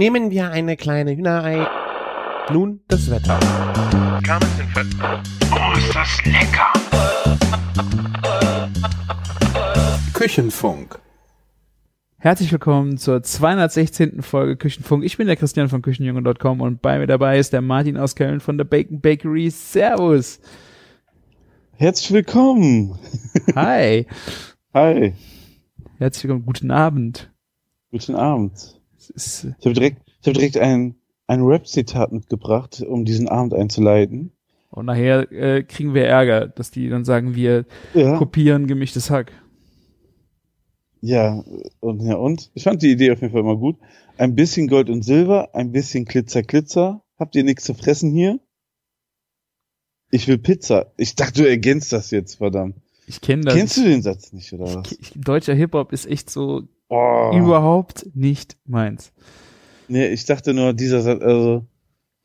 Nehmen wir eine kleine Hühnerei. Nun das Wetter. Oh, ist das lecker! Küchenfunk. Herzlich willkommen zur 216. Folge Küchenfunk. Ich bin der Christian von Küchenjunge.com und bei mir dabei ist der Martin aus Köln von der Bacon Bakery. Servus. Herzlich willkommen. Hi. Hi. Herzlich willkommen. Guten Abend. Guten Abend. Äh, Ich habe direkt, ich hab direkt ein, ein Rap-Zitat mitgebracht, um diesen Abend einzuleiten. und nachher äh, kriegen wir Ärger, dass die dann sagen, wir Ja. kopieren gemischtes Hack. Ja, und ja, und? Ich fand die Idee auf jeden Fall immer gut. Ein bisschen Gold und Silber, ein bisschen Glitzer, Glitzer. Habt ihr nichts zu fressen hier? Ich will Pizza. Ich dachte, du ergänzt das jetzt, verdammt. Ich kenne das. Kennst du den Satz nicht, oder was? Ich, deutscher Hip-Hop ist echt so Oh. überhaupt nicht meins. Nee, ich dachte nur, dieser Satz, also,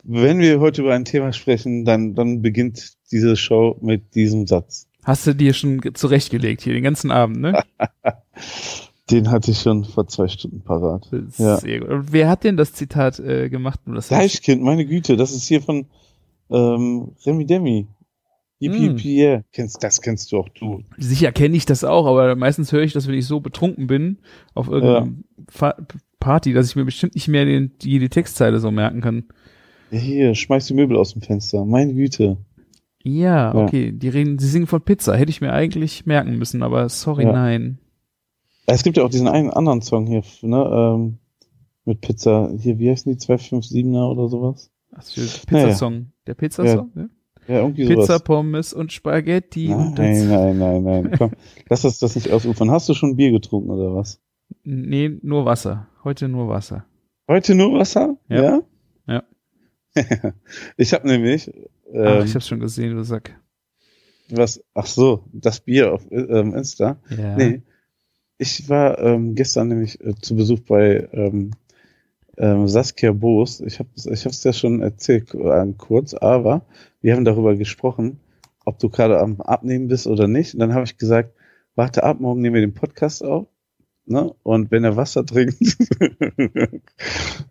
wenn wir heute über ein Thema sprechen, dann, dann beginnt diese Show mit diesem Satz. Hast du dir schon ge- zurechtgelegt hier den ganzen Abend, ne? Den hatte ich schon vor zwei Stunden parat. Ja. Sehr gut. Und wer hat denn das Zitat äh, gemacht? Das Fleischkind, meine Güte, das ist hier von ähm, Remy Demi. Yippie, Mm. yeah. Kennst, das kennst du auch du. Sicher kenne ich das auch, aber meistens höre ich das, wenn ich so betrunken bin auf irgendeiner Fa- Party, dass ich mir bestimmt nicht mehr den, die, die Textzeile so merken kann. Ja, hier, schmeiß die Möbel aus dem Fenster. Meine Güte. Ja, Ja. okay. Die reden, sie singen von Pizza. Hätte ich mir eigentlich merken müssen, aber sorry, Ja. nein. Es gibt ja auch diesen einen anderen Song hier, ne, ähm, mit Pizza. Hier, wie heißen die? 257er oder sowas? Ach, Pizzasong. Der Pizzasong, ne? Ja, Pizza, sowas. Pommes und Spaghetti und das. Nein, nein, nein, nein. Komm, lass uns das nicht ausufern. Hast du schon Bier getrunken oder was? Nee, nur Wasser. Heute nur Wasser. Heute nur Wasser? Ja. Ja. ich habe nämlich Ach, ähm, ich hab's schon gesehen, du Sack. was. Ach so, das Bier auf ähm, Insta. Ja. Nee. Ich war ähm, gestern nämlich äh, zu Besuch bei ähm, ähm, Saskia Boos. Ich habe ich hab's ja schon erzählt äh, kurz, aber wir haben darüber gesprochen, ob du gerade am Abnehmen bist oder nicht. Und dann habe ich gesagt, warte ab, morgen nehmen wir den Podcast auf. Ne? Und wenn er Wasser trinkt,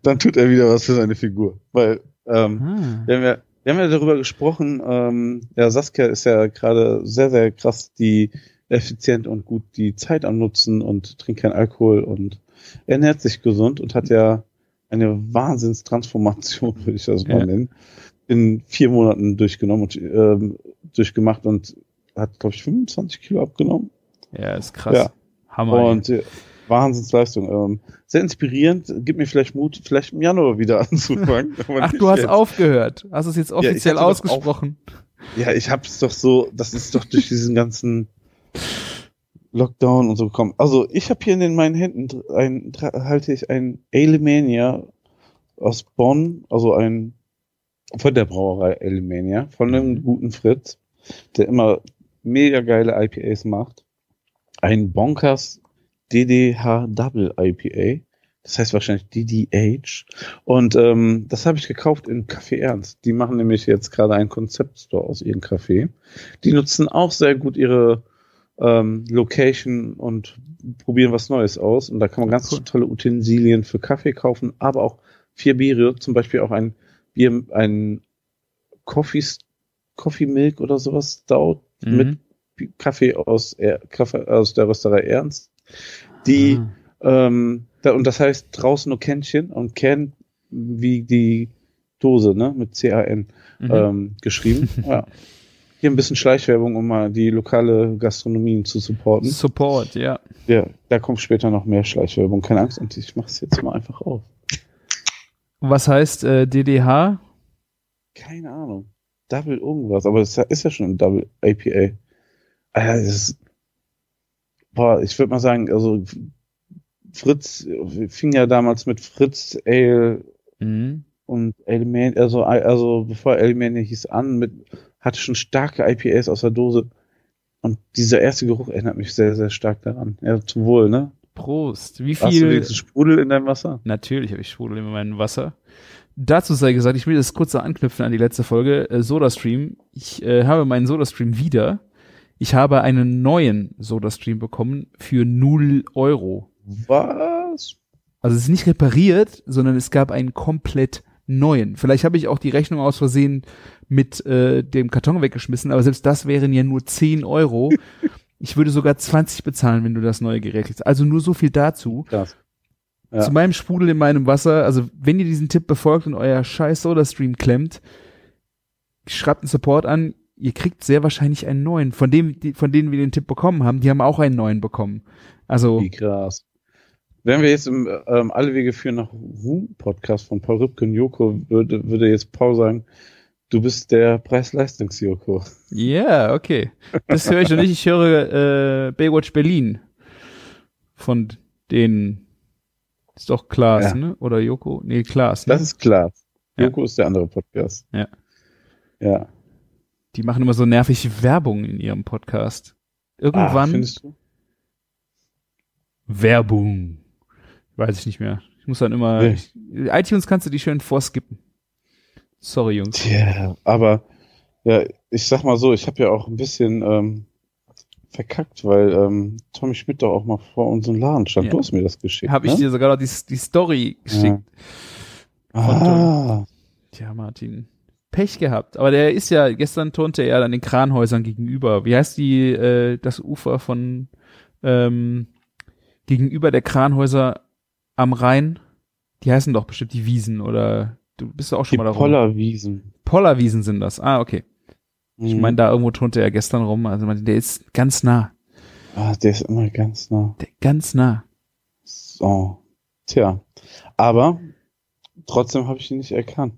dann tut er wieder was für seine Figur. Weil ähm, Ah. wir haben ja, wir haben ja darüber gesprochen, ähm, ja, Saskia ist ja gerade sehr, sehr krass die effizient und gut die Zeit am Nutzen und trinkt keinen Alkohol und ernährt sich gesund und hat ja eine Wahnsinnstransformation, würde ich das mal Ja. nennen, in vier Monaten durchgenommen und ähm, durchgemacht und hat, glaube ich, 25 Kilo abgenommen. Ja, ist krass. Ja. Hammer. Und äh, Wahnsinnsleistung. Ähm, sehr inspirierend, gibt mir vielleicht Mut, vielleicht im Januar wieder anzufangen. Ach, du hast jetzt. aufgehört. Hast es jetzt offiziell doch ausgesprochen. Ja, ich hab's doch so, das ist doch durch diesen ganzen Lockdown und so gekommen. Also ich habe hier in den, meinen Händen ein, halte ich ein Alemania aus Bonn, also ein von der Brauerei Alemania, von einem Mhm. guten Fritz, der immer mega geile IPAs macht. Ein Bonkers DDH Double IPA. Das heißt wahrscheinlich DDH. Und ähm, das habe ich gekauft in Café Ernst. Die machen nämlich jetzt gerade einen Konzeptstore aus ihrem Café. Die nutzen auch sehr gut ihre ähm, Location und probieren was Neues aus. Und da kann man ganz Cool. tolle Utensilien für Kaffee kaufen, aber auch vier Biere, zum Beispiel auch ein Bier, ein Coffee, Coffee Milk oder sowas Stout Mhm. mit Kaffee aus, er, Kaffee aus der Rösterei Ernst. Die Ah. ähm, da, und das heißt draußen nur Kännchen und Can wie die Dose, ne? Mit C-A-N Mhm. ähm, geschrieben. ja. Hier ein bisschen Schleichwerbung, um mal die lokale Gastronomien zu supporten. Support, ja. Ja, da kommt später noch mehr Schleichwerbung. Keine Angst, und ich mach's jetzt mal einfach auf. Was heißt äh, DDH? Keine Ahnung. Double irgendwas, aber das ist ja schon ein Double APA. Das ist, boah, ich würde mal sagen, also Fritz fing ja damals mit Fritz Ale Mhm. und Element, also, also bevor Element hieß an, mit, hatte schon starke IPAs aus der Dose. Und dieser erste Geruch erinnert mich sehr, sehr stark daran. Ja, zum Wohl, ne? Prost. Wie Hast du viel? wenigstens Sprudel in deinem Wasser? Natürlich habe ich Sprudel in meinem Wasser. Dazu sei gesagt, ich will das kurz anknüpfen an die letzte Folge, äh, SodaStream. Ich äh, habe meinen SodaStream wieder. Ich habe einen neuen SodaStream bekommen für 0 Euro. Was? Also es ist nicht repariert, sondern es gab einen komplett neuen. Vielleicht habe ich auch die Rechnung aus Versehen mit äh, dem Karton weggeschmissen, aber selbst das wären ja nur 10 Euro. Ich würde sogar 20 bezahlen, wenn du das neue Gerät kriegst. Also nur so viel dazu. Krass. Ja. Zu meinem Sprudel in meinem Wasser, also wenn ihr diesen Tipp befolgt und euer scheiß Soda-Stream klemmt, schreibt einen Support an, ihr kriegt sehr wahrscheinlich einen neuen. Von dem, die, von denen wir den Tipp bekommen haben, die haben auch einen neuen bekommen. Also, Wie krass. Wenn wir jetzt im ähm, Alle Wege führen nach Ruhm Podcast von Paul Rübke und Joko, würde, würde jetzt Paul sagen, du bist der Preis-Leistungs-Joko. ja, yeah, okay. Das höre ich noch nicht. Ich höre äh, Baywatch Berlin von den, ist doch Klaas, Ja. ne? Oder Joko? Nee, Klaas. Ne? Das ist klar. Ja. Joko ist der andere Podcast. Ja. Ja. Die machen immer so nervig Werbung in ihrem Podcast. Irgendwann. Ah, findest du? Werbung. Weiß ich nicht mehr. Ich muss dann immer. Nee. Ich, iTunes kannst du die schön vorskippen. Sorry, Jungs. Tja, aber ja, ich sag mal so, ich habe ja auch ein bisschen ähm, verkackt, weil ähm, Tommy Schmidt doch auch mal vor unserem Laden stand. Ja. Du hast mir das geschickt. Habe ich ne? dir sogar noch die, die Story geschickt. Ah, Tja, Martin. Pech gehabt. Aber der ist ja, gestern turnte er dann den Kranhäusern gegenüber. Wie heißt die, äh, das Ufer von ähm, gegenüber der Kranhäuser am Rhein? Die heißen doch bestimmt die Wiesen oder du bist doch auch schon die mal da rum. Pollerwiesen. Pollerwiesen sind das. Ah, okay. Ich Mhm. meine, da irgendwo turnte er gestern rum. Also man, der ist ganz nah. ah, der ist immer ganz nah. Der, ganz nah. So. Tja. Aber trotzdem habe ich ihn nicht erkannt.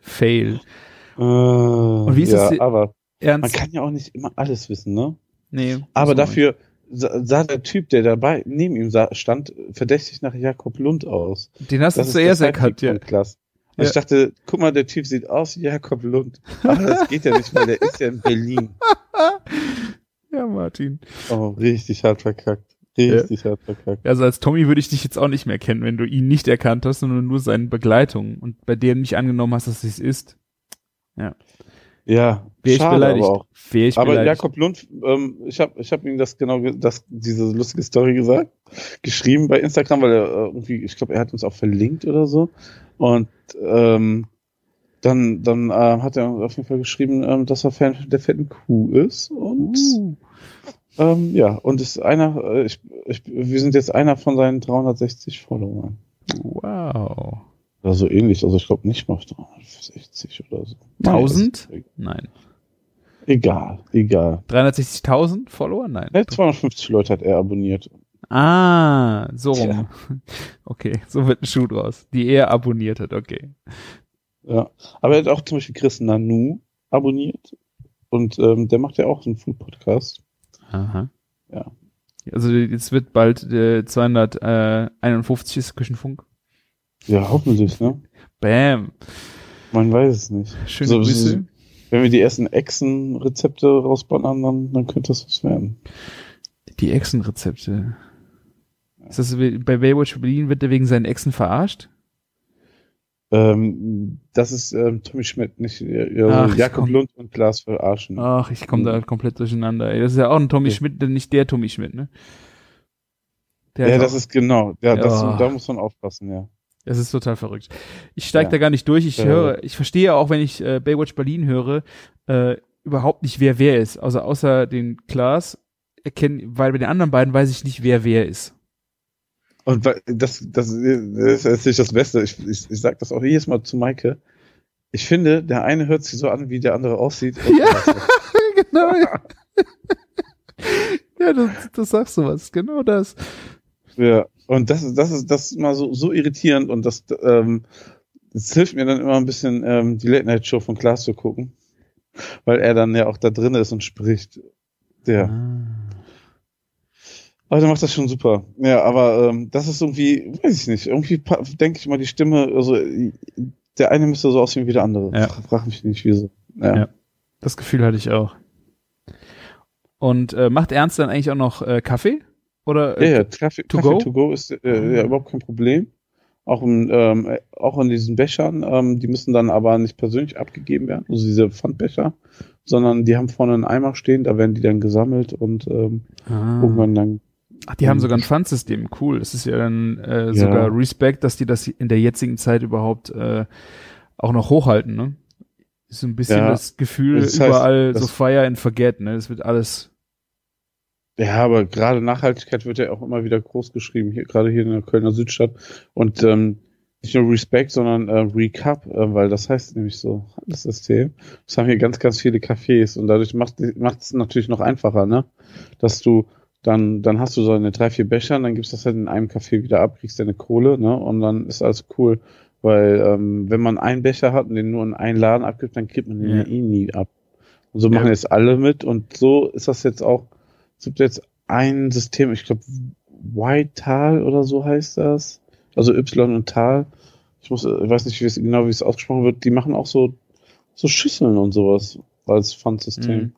Fail. Äh, Und wie ist ja, es dir- aber man Ernst? kann ja auch nicht immer alles wissen, ne? nee. Aber man dafür sah, sah der Typ, der dabei neben ihm sah, stand, verdächtig nach Jakob Lund aus. Den hast du Das zuerst erkannt, ja. Klaas. Und Ja. ich dachte, guck mal, der Typ sieht aus wie Jakob Lund. Aber das geht ja nicht, weil der ist ja in Berlin. Ja, Martin. Oh, richtig hart verkackt. Richtig hart verkackt. Also als Tommy würde ich dich jetzt auch nicht mehr kennen, wenn du ihn nicht erkannt hast, sondern nur seine Begleitung und bei der nicht angenommen hast, dass es ist. Ja, Wäre ich beleidigt. aber auch. Ich Aber beleidigt. Jakob Lund, ähm, ich habe ich hab ihm das genau, ge- das, diese lustige Story gesagt, geschrieben bei Instagram, weil er äh, irgendwie, ich glaube, er hat uns auch verlinkt oder so. Und ähm, dann, dann äh, hat er auf jeden Fall geschrieben, ähm, dass er Fan der fetten Kuh ist. Und Uh. ähm, ja, und ist einer, äh, ich, ich, wir sind jetzt einer von seinen 360 Followern. Wow. Oder so ähnlich, also ich glaube nicht mal auf 360 oder so. Nein, 1000? das ist Nein. Egal, egal. 360.000 Follower? Nein. Ja, 250 Leute hat er abonniert. Ah, so rum. Okay, so wird ein Schuh draus. Die er abonniert hat, okay. Ja. Aber er hat auch zum Beispiel Chris Nanu abonniert. Und ähm, der macht ja auch so einen Food-Podcast. Aha. Ja. Also jetzt wird bald äh, 251 ist Küchenfunk. Ja, hoffentlich, ne? Bam. Man weiß es nicht. Schöne So, Grüße. Wenn wir die ersten Echsen-Rezepte rausballern, dann, dann könnte das was werden. Die Echsenrezepte. Ist das bei Baywatch Berlin wird er wegen seinen Echsen verarscht? Ähm, das ist ähm, Tommy Schmidt, nicht äh, ja, Ach, Jakob komm- Lund und Klaas verarschen. Ach, ich komme da komplett durcheinander. Ey, das ist ja auch ein Tommy Okay. Schmidt, nicht der Tommy Schmidt, ne? Der ja, das auch- ist genau. Ja, das, da muss man aufpassen, ja. Das ist total verrückt. Ich steige Ja. da gar nicht durch. Ich Ja. höre, ich verstehe auch, wenn ich äh, Baywatch Berlin höre, äh, überhaupt nicht, wer wer ist. Also außer den Klaas erkennen, weil bei den anderen beiden weiß ich nicht, wer wer ist. Und das, das, das ist nicht das Beste. Ich, ich, ich sag das auch jedes Mal zu Maike. Ich finde, der eine hört sich so an, wie der andere aussieht. Ja. genau. ja, das, das sagst du was. Genau das. Ja, und das ist, das ist, das ist immer so, so irritierend und das, ähm, das hilft mir dann immer ein bisschen, ähm, die Late Night Show von Klaas zu gucken, weil er dann ja auch da drin ist und spricht. Der. Ah. Aber der macht das schon super. Ja, aber ähm, das ist irgendwie, weiß ich nicht, irgendwie denke ich mal, die Stimme, also der eine müsste so aussehen wie der andere. Ja. Fra- Frag mich nicht, wieso. Ja. Ja. Das Gefühl hatte ich auch. Und äh, macht Ernst dann eigentlich auch noch äh, Kaffee? Oder Ja, äh, ja, Kaffee to Kaffee go? to go ist äh, ja überhaupt kein Problem. Auch, in, ähm, äh, auch in diesen Bechern, ähm, die müssen dann aber nicht persönlich abgegeben werden, also diese Pfandbecher, sondern die haben vorne einen Eimer stehen, da werden die dann gesammelt und ähm, ah. irgendwann dann Ach, die haben sogar ein Pfandsystem, cool. Das ist ja dann äh, Ja. sogar Respekt, dass die das in der jetzigen Zeit überhaupt äh, auch noch hochhalten, ne? Ist so ein bisschen Ja. das Gefühl, Das heißt, überall so das- fire and forget, ne? Das wird alles. Ja, aber gerade Nachhaltigkeit wird ja auch immer wieder groß geschrieben, hier, gerade hier in der Kölner Südstadt. Und ähm, nicht nur Respect, sondern äh, Recap, äh, weil das heißt nämlich so, das System. Das haben hier ganz, ganz viele Cafés und dadurch macht es natürlich noch einfacher, ne? Dass du dann, dann hast du so eine drei, vier Becher und dann gibst du das halt in einem Café wieder ab, kriegst deine Kohle, ne? Und dann ist alles cool. Weil ähm, wenn man einen Becher hat und den nur in einen Laden abgibt, dann kriegt man den Ja. eh nie ab. Und so Ja. machen jetzt alle mit und so ist das jetzt auch es gibt jetzt ein System, ich glaube, White-Tal oder so heißt das. Also Y und Tal. Ich muss, ich weiß nicht wie es, genau, wie es ausgesprochen wird. Die machen auch so, so Schüsseln und sowas als Pfandsystem. Mhm.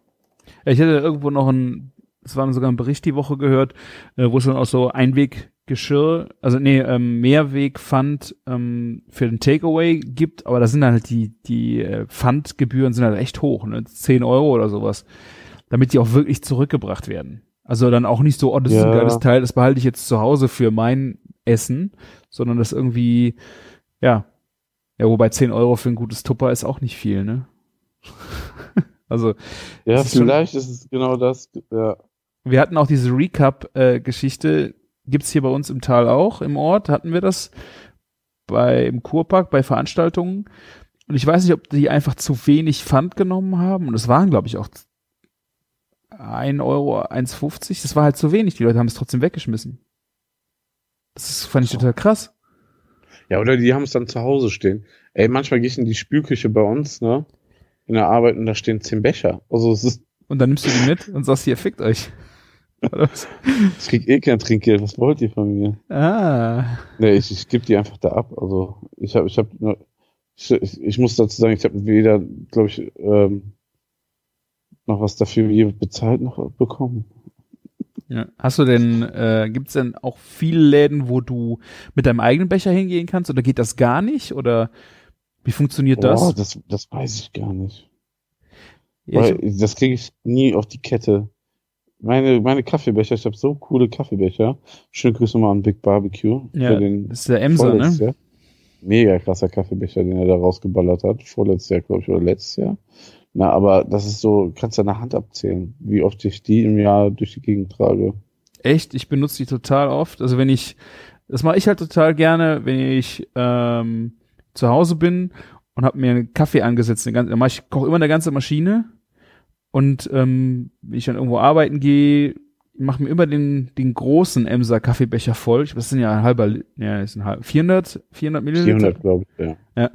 Ich hatte irgendwo noch ein, es war sogar ein Bericht die Woche gehört, äh, wo es dann auch so Einweggeschirr, also nee, ähm, Mehrwegpfand ähm, für den Takeaway gibt, aber da sind dann halt die, die äh, Pfandgebühren sind halt echt hoch, ne? 10 Euro oder sowas, damit die auch wirklich zurückgebracht werden. Also dann auch nicht so, oh, das ist ein Ja. geiles Teil, das behalte ich jetzt zu Hause für mein Essen, sondern das irgendwie, ja, ja, wobei 10 Euro für ein gutes Tupper ist auch nicht viel, ne? also, Ja, ist schon- vielleicht ist es genau das. Ja. wir hatten auch diese Recap-Geschichte, gibt's hier bei uns im Tal auch, im Ort, hatten wir das bei, im Kurpark, bei Veranstaltungen. Und ich weiß nicht, ob die einfach zu wenig Pfand genommen haben. Und es waren, glaube ich, auch 1 Euro, 1,50. Das war halt zu wenig. Die Leute haben es trotzdem weggeschmissen. Das ist, fand ich total krass. ja, oder die haben es dann zu Hause stehen. Ey, manchmal gehe ich in die Spülküche bei uns, ne? In der Arbeit und da stehen zehn Becher. Also es ist, Und dann nimmst du die mit und sagst, hier, fickt euch. Ich krieg eh kein Trinkgeld. Was wollt ihr von mir? ah. Nee, ich, ich gebe die einfach da ab. Also ich habe, ich habe, ich, ich, ich muss dazu sagen, ich habe weder, glaube ich, ähm, noch was dafür bezahlt noch bekommen. Ja. Hast du denn, äh, gibt's denn auch viele Läden, wo du mit deinem eigenen Becher hingehen kannst oder geht das gar nicht? Oder wie funktioniert das? Oh, das, das weiß ich gar nicht. Ja, Weil ich, das kriege ich nie auf die Kette. Meine, meine Kaffeebecher, ich habe so coole Kaffeebecher. Schöne Grüße mal an Big Barbecue. Ja, für den das ist der Emser, ne? Jahr. Mega krasser Kaffeebecher, den er da rausgeballert hat. Vorletztes Jahr, glaube ich, oder letztes Jahr. Na, aber das ist so, kannst du an der Hand abzählen, wie oft ich die im Jahr durch die Gegend trage. Echt, ich benutze die total oft. Also wenn ich, das mache ich halt total gerne, wenn ich ähm, zu Hause bin und habe mir einen Kaffee angesetzt, eine ganze, dann mache ich koche immer eine ganze Maschine und ähm, wenn ich dann irgendwo arbeiten gehe, mache mir immer den den großen Emser Kaffeebecher voll. Ich, das sind ja ein halber, ja, das sind halb, 400, 400 Milliliter. 400, glaube ich, ja.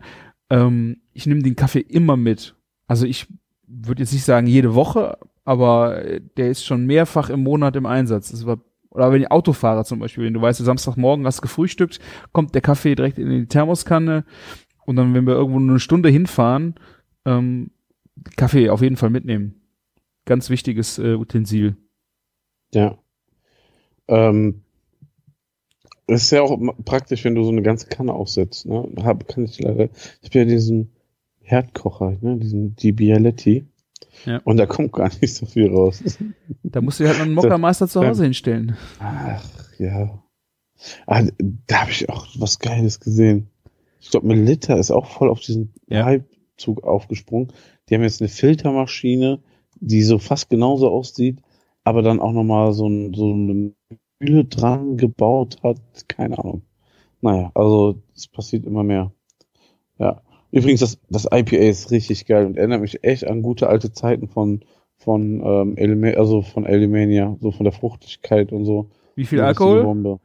Ähm, ich nehme den Kaffee immer mit. Also ich würde jetzt nicht sagen jede Woche, aber äh, der ist schon mehrfach im Monat im Einsatz. Das war, oder wenn ich Autofahrer zum Beispiel, wenn du weißt, Samstagmorgen hast gefrühstückt, kommt der Kaffee direkt in die Thermoskanne und dann, wenn wir irgendwo eine Stunde hinfahren, ähm, Kaffee auf jeden Fall mitnehmen. Ganz wichtiges äh, Utensil. Ja. Ähm, ist ja auch praktisch, wenn du so eine ganze Kanne aufsetzt. Ne? Hab, kann ich leider. Ich habe ja diesen Herdkocher, ne? diesen die Bialetti. Ja. Und da kommt gar nicht so viel raus. Da musst du halt einen Mockermeister zu Hause hinstellen. Ach ja. Ah, da habe ich auch was Geiles gesehen. Ich glaube, Melitta ist auch voll auf diesen Ja. Hype-Zug aufgesprungen. Die haben jetzt eine Filtermaschine, die so fast genauso aussieht, aber dann auch nochmal so, ein, so eine Mühle dran gebaut hat. Keine Ahnung. Naja, also es passiert immer mehr. Ja. Übrigens, das, das IPA ist richtig geil und erinnert mich echt an gute alte Zeiten von, von, ähm, Elema also von Elimania, so von der Fruchtigkeit und so. Wie viel Alkohol?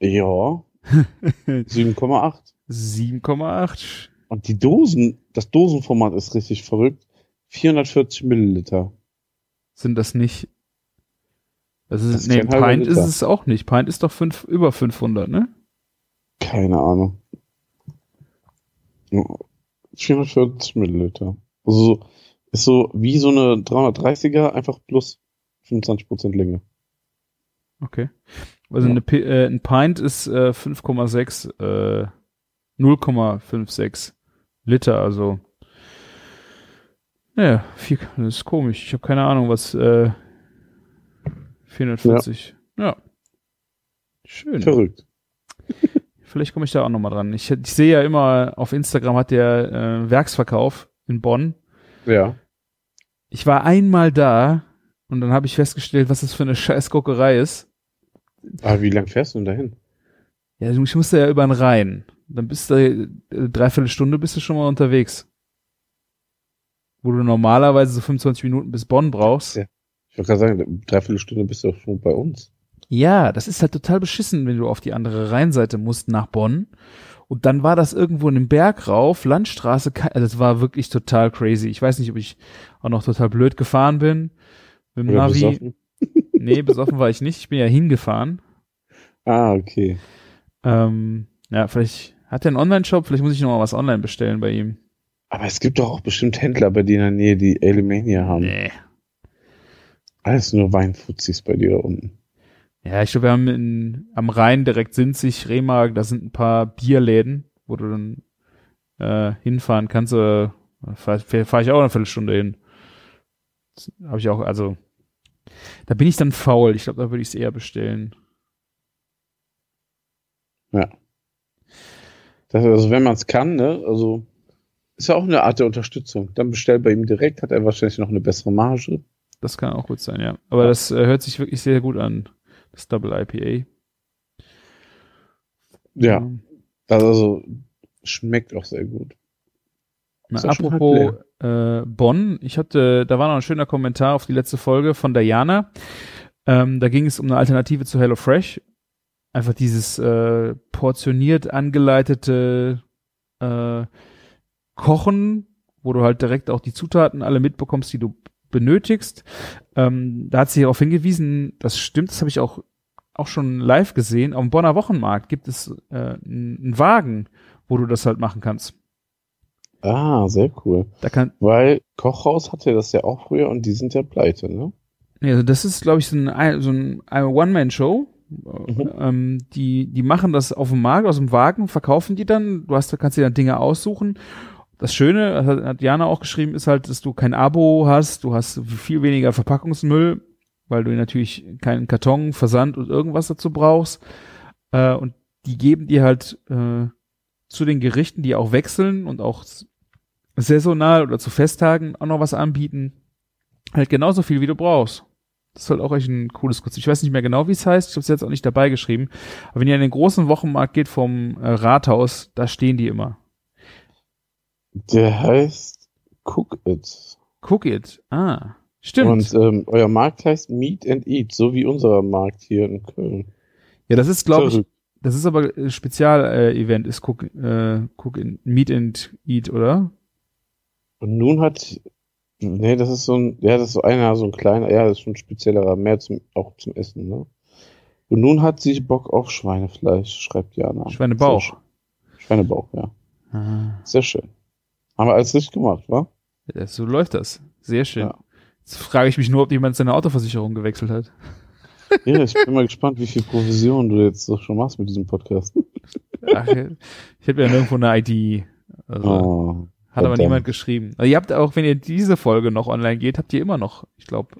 Ja. 7,8. 7,8. Und die Dosen, das Dosenformat ist richtig verrückt. 440 Milliliter. Sind das nicht? Das ist, Das ist nee, Pint ist es auch nicht. Pint ist doch fünf, über 500, ne? Keine Ahnung. Ja, 440 Milliliter. Also so, ist so wie so eine 330er, einfach plus 25% Länge. Okay. Also Ja. eine, äh, ein Pint ist äh, 5,6, äh, 0,56 Liter, also ja, viel, das ist komisch. Ich habe keine Ahnung, was äh, 440. Ja. Schön. Verrückt. Vielleicht komme ich da auch nochmal dran. Ich, ich sehe ja immer, auf Instagram hat der äh, Werksverkauf in Bonn. Ja. Ich war einmal da und dann habe ich festgestellt, was das für eine scheiß Guckerei ist. Aber wie lang fährst du denn dahin? Ja, ich musste ja über den Rhein. Dann bist du, äh, dreiviertel Stunde bist du schon mal unterwegs. Wo du normalerweise so 25 Minuten bis Bonn brauchst. Ja. Ich wollte gerade sagen, dreiviertel Stunde bist du doch schon bei uns. Ja, das ist halt total beschissen, wenn du auf die andere Rheinseite musst nach Bonn. Und dann war das irgendwo in den Berg rauf, Landstraße, ke- also das war wirklich total crazy. Ich weiß nicht, ob ich auch noch total blöd gefahren bin. Mit dem Oder Navi. besoffen? Nee, besoffen war ich nicht. Ich bin ja hingefahren. Ah, okay. Ähm, ja, vielleicht hat er einen Online-Shop, vielleicht muss ich noch mal was online bestellen bei ihm. Aber es gibt doch auch bestimmt Händler bei dir in der Nähe, die Alemania haben. Nee. Alles nur Weinfuzis bei dir da unten. Ja, ich glaube, wir haben in, am Rhein direkt Sinzig, Remagen, da sind ein paar Bierläden, wo du dann äh, hinfahren kannst. Äh, Fahre fahr ich auch eine Viertelstunde hin. Habe ich auch, also da bin ich dann faul. Ich glaube, da würde ich es eher bestellen. Ja. Das, also wenn man es kann, ne, also ist ja auch eine Art der Unterstützung. Dann bestell bei ihm direkt, hat er wahrscheinlich noch eine bessere Marge. Das kann auch gut sein, ja. Aber das äh, hört sich wirklich sehr gut an. Das Double IPA. Ja, Ähm, das also schmeckt auch sehr gut. Na, apropos äh, Bonn, ich hatte, da war noch ein schöner Kommentar auf die letzte Folge von Diana. Ähm, da ging es um eine Alternative zu HelloFresh. Einfach dieses äh, portioniert angeleitete äh, Kochen, wo du halt direkt auch die Zutaten alle mitbekommst, die du benötigst. Ähm, da hat sie darauf hingewiesen, das stimmt, das habe ich auch, auch schon live gesehen. Auf dem Bonner Wochenmarkt gibt es äh, einen Wagen, wo du das halt machen kannst. Ah, sehr cool. Da kann, Weil Kochhaus hatte das ja auch früher und die sind ja pleite, ne? Ja, also das ist, glaube ich, so ein, so ein One-Man-Show. Mhm. Ähm, die, die machen das auf dem Markt, aus dem Wagen, verkaufen die dann. Du hast, da kannst dir dann Dinge aussuchen. Das Schöne, das hat, Jana auch geschrieben, ist halt, dass du kein Abo hast. Du hast viel weniger Verpackungsmüll, weil du natürlich keinen Karton, Versand und irgendwas dazu brauchst. Äh, und die geben dir halt äh, zu den Gerichten, die auch wechseln und auch saisonal oder zu Festtagen auch noch was anbieten halt genauso viel, wie du brauchst. Das ist halt auch echt ein cooles Konzept. Ich weiß nicht mehr genau, wie es heißt. Ich habe es jetzt auch nicht dabei geschrieben. Aber wenn ihr in den großen Wochenmarkt geht vom äh, Rathaus, da stehen die immer. Der heißt Cook It. Cook it. Ah, stimmt. Und ähm, euer Markt heißt Meet and Eat, so wie unser Markt hier in Köln. ja, das ist, glaube ich, das ist aber äh, Spezial-Event, ist Cook, äh, Cook in, Meet and Eat, oder? Und nun hat, nee, das ist so ein, ja, das ist so einer, so ein kleiner, ja, das ist schon ein speziellerer, mehr zum, auch zum Essen, ne? Und nun hat sie Bock auf Schweinefleisch, schreibt Jana. Schweinebauch. Schweinebauch, ja. Ah, Sehr schön. Haben wir alles richtig gemacht, wa? ja, so läuft das. Sehr schön. Ja. Jetzt frage ich mich nur, ob jemand seine Autoversicherung gewechselt hat. Ja, ich bin mal gespannt, wie viel Provision du jetzt so schon machst mit diesem Podcast. Ach, ich habe ja nirgendwo eine ID. Also. Oh, Hat aber niemand geschrieben. Also ihr habt auch, wenn ihr diese Folge noch online geht, habt ihr immer noch, ich glaube,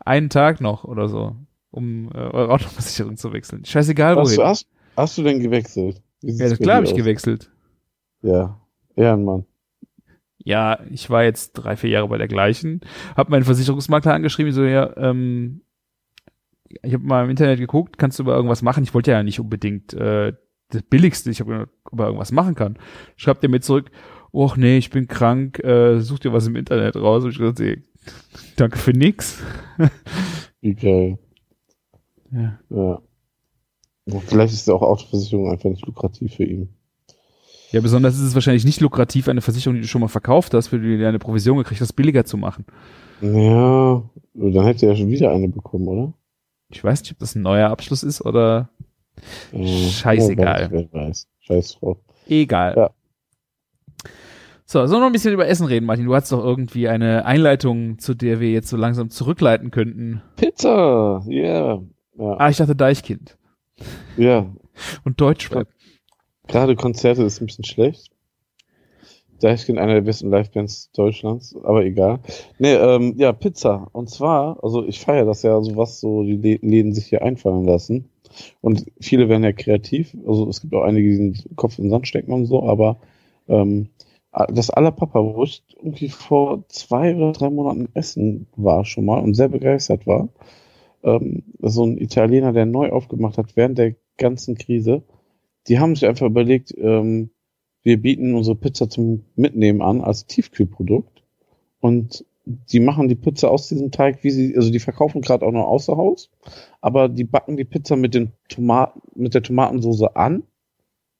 einen Tag noch oder so, um äh, eure Autoversicherung zu wechseln. Scheißegal, Hast, wohin. du, hast, hast du denn gewechselt? Ja, klar habe ich aus? gewechselt. Ja, Ehrenmann. Ja, ich war jetzt drei, vier Jahre bei der gleichen, hab meinen Versicherungsmakler angeschrieben, so, ja, ähm, ich habe mal im Internet geguckt, kannst du über irgendwas machen? Ich wollte ja nicht unbedingt äh, das Billigste, ich habe gedacht, ob er irgendwas machen kann. Schreibt er mir zurück, och nee, ich bin krank, äh, such dir was im Internet raus. Und ich gesagt, ey, danke für nix. Geil. Ja. Ja. Ja, Vielleicht ist auch Autoversicherung einfach nicht lukrativ für ihn. Ja, besonders ist es wahrscheinlich nicht lukrativ, eine Versicherung, die du schon mal verkauft hast, für die du eine Provision gekriegt hast, billiger zu machen. Ja, dann hätte er schon wieder eine bekommen, oder? Ich weiß nicht, ob das ein neuer Abschluss ist oder Äh, Scheißegal. wer weiß. Scheiß drauf. egal. Ja. So, sollen wir noch ein bisschen über Essen reden, Martin? Du hast doch irgendwie eine Einleitung, zu der wir jetzt so langsam zurückleiten könnten. Pizza, yeah. Ja, Ah, ich dachte Deichkind ja. und Deutschrap. Gerade Konzerte ist ein bisschen schlecht. Deichkind, einer der besten Livebands Deutschlands, aber egal. Nee, ähm, ja, Pizza. Und zwar, also ich feiere das ja, so was so die Läden sich hier einfallen lassen. Und viele werden ja kreativ. Also es gibt auch einige, die den Kopf in den Sand stecken und so, aber ähm, das aller Papa, wo ich irgendwie vor zwei oder drei Monaten essen war schon mal und sehr begeistert war. Ähm, so ein Italiener, der neu aufgemacht hat während der ganzen Krise. Die haben sich einfach überlegt, ähm, wir bieten unsere Pizza zum Mitnehmen an als Tiefkühlprodukt und die machen die Pizza aus diesem Teig, wie sie, also die verkaufen gerade auch noch außer Haus, aber die backen die Pizza mit den Tomaten, mit der Tomatensauce an,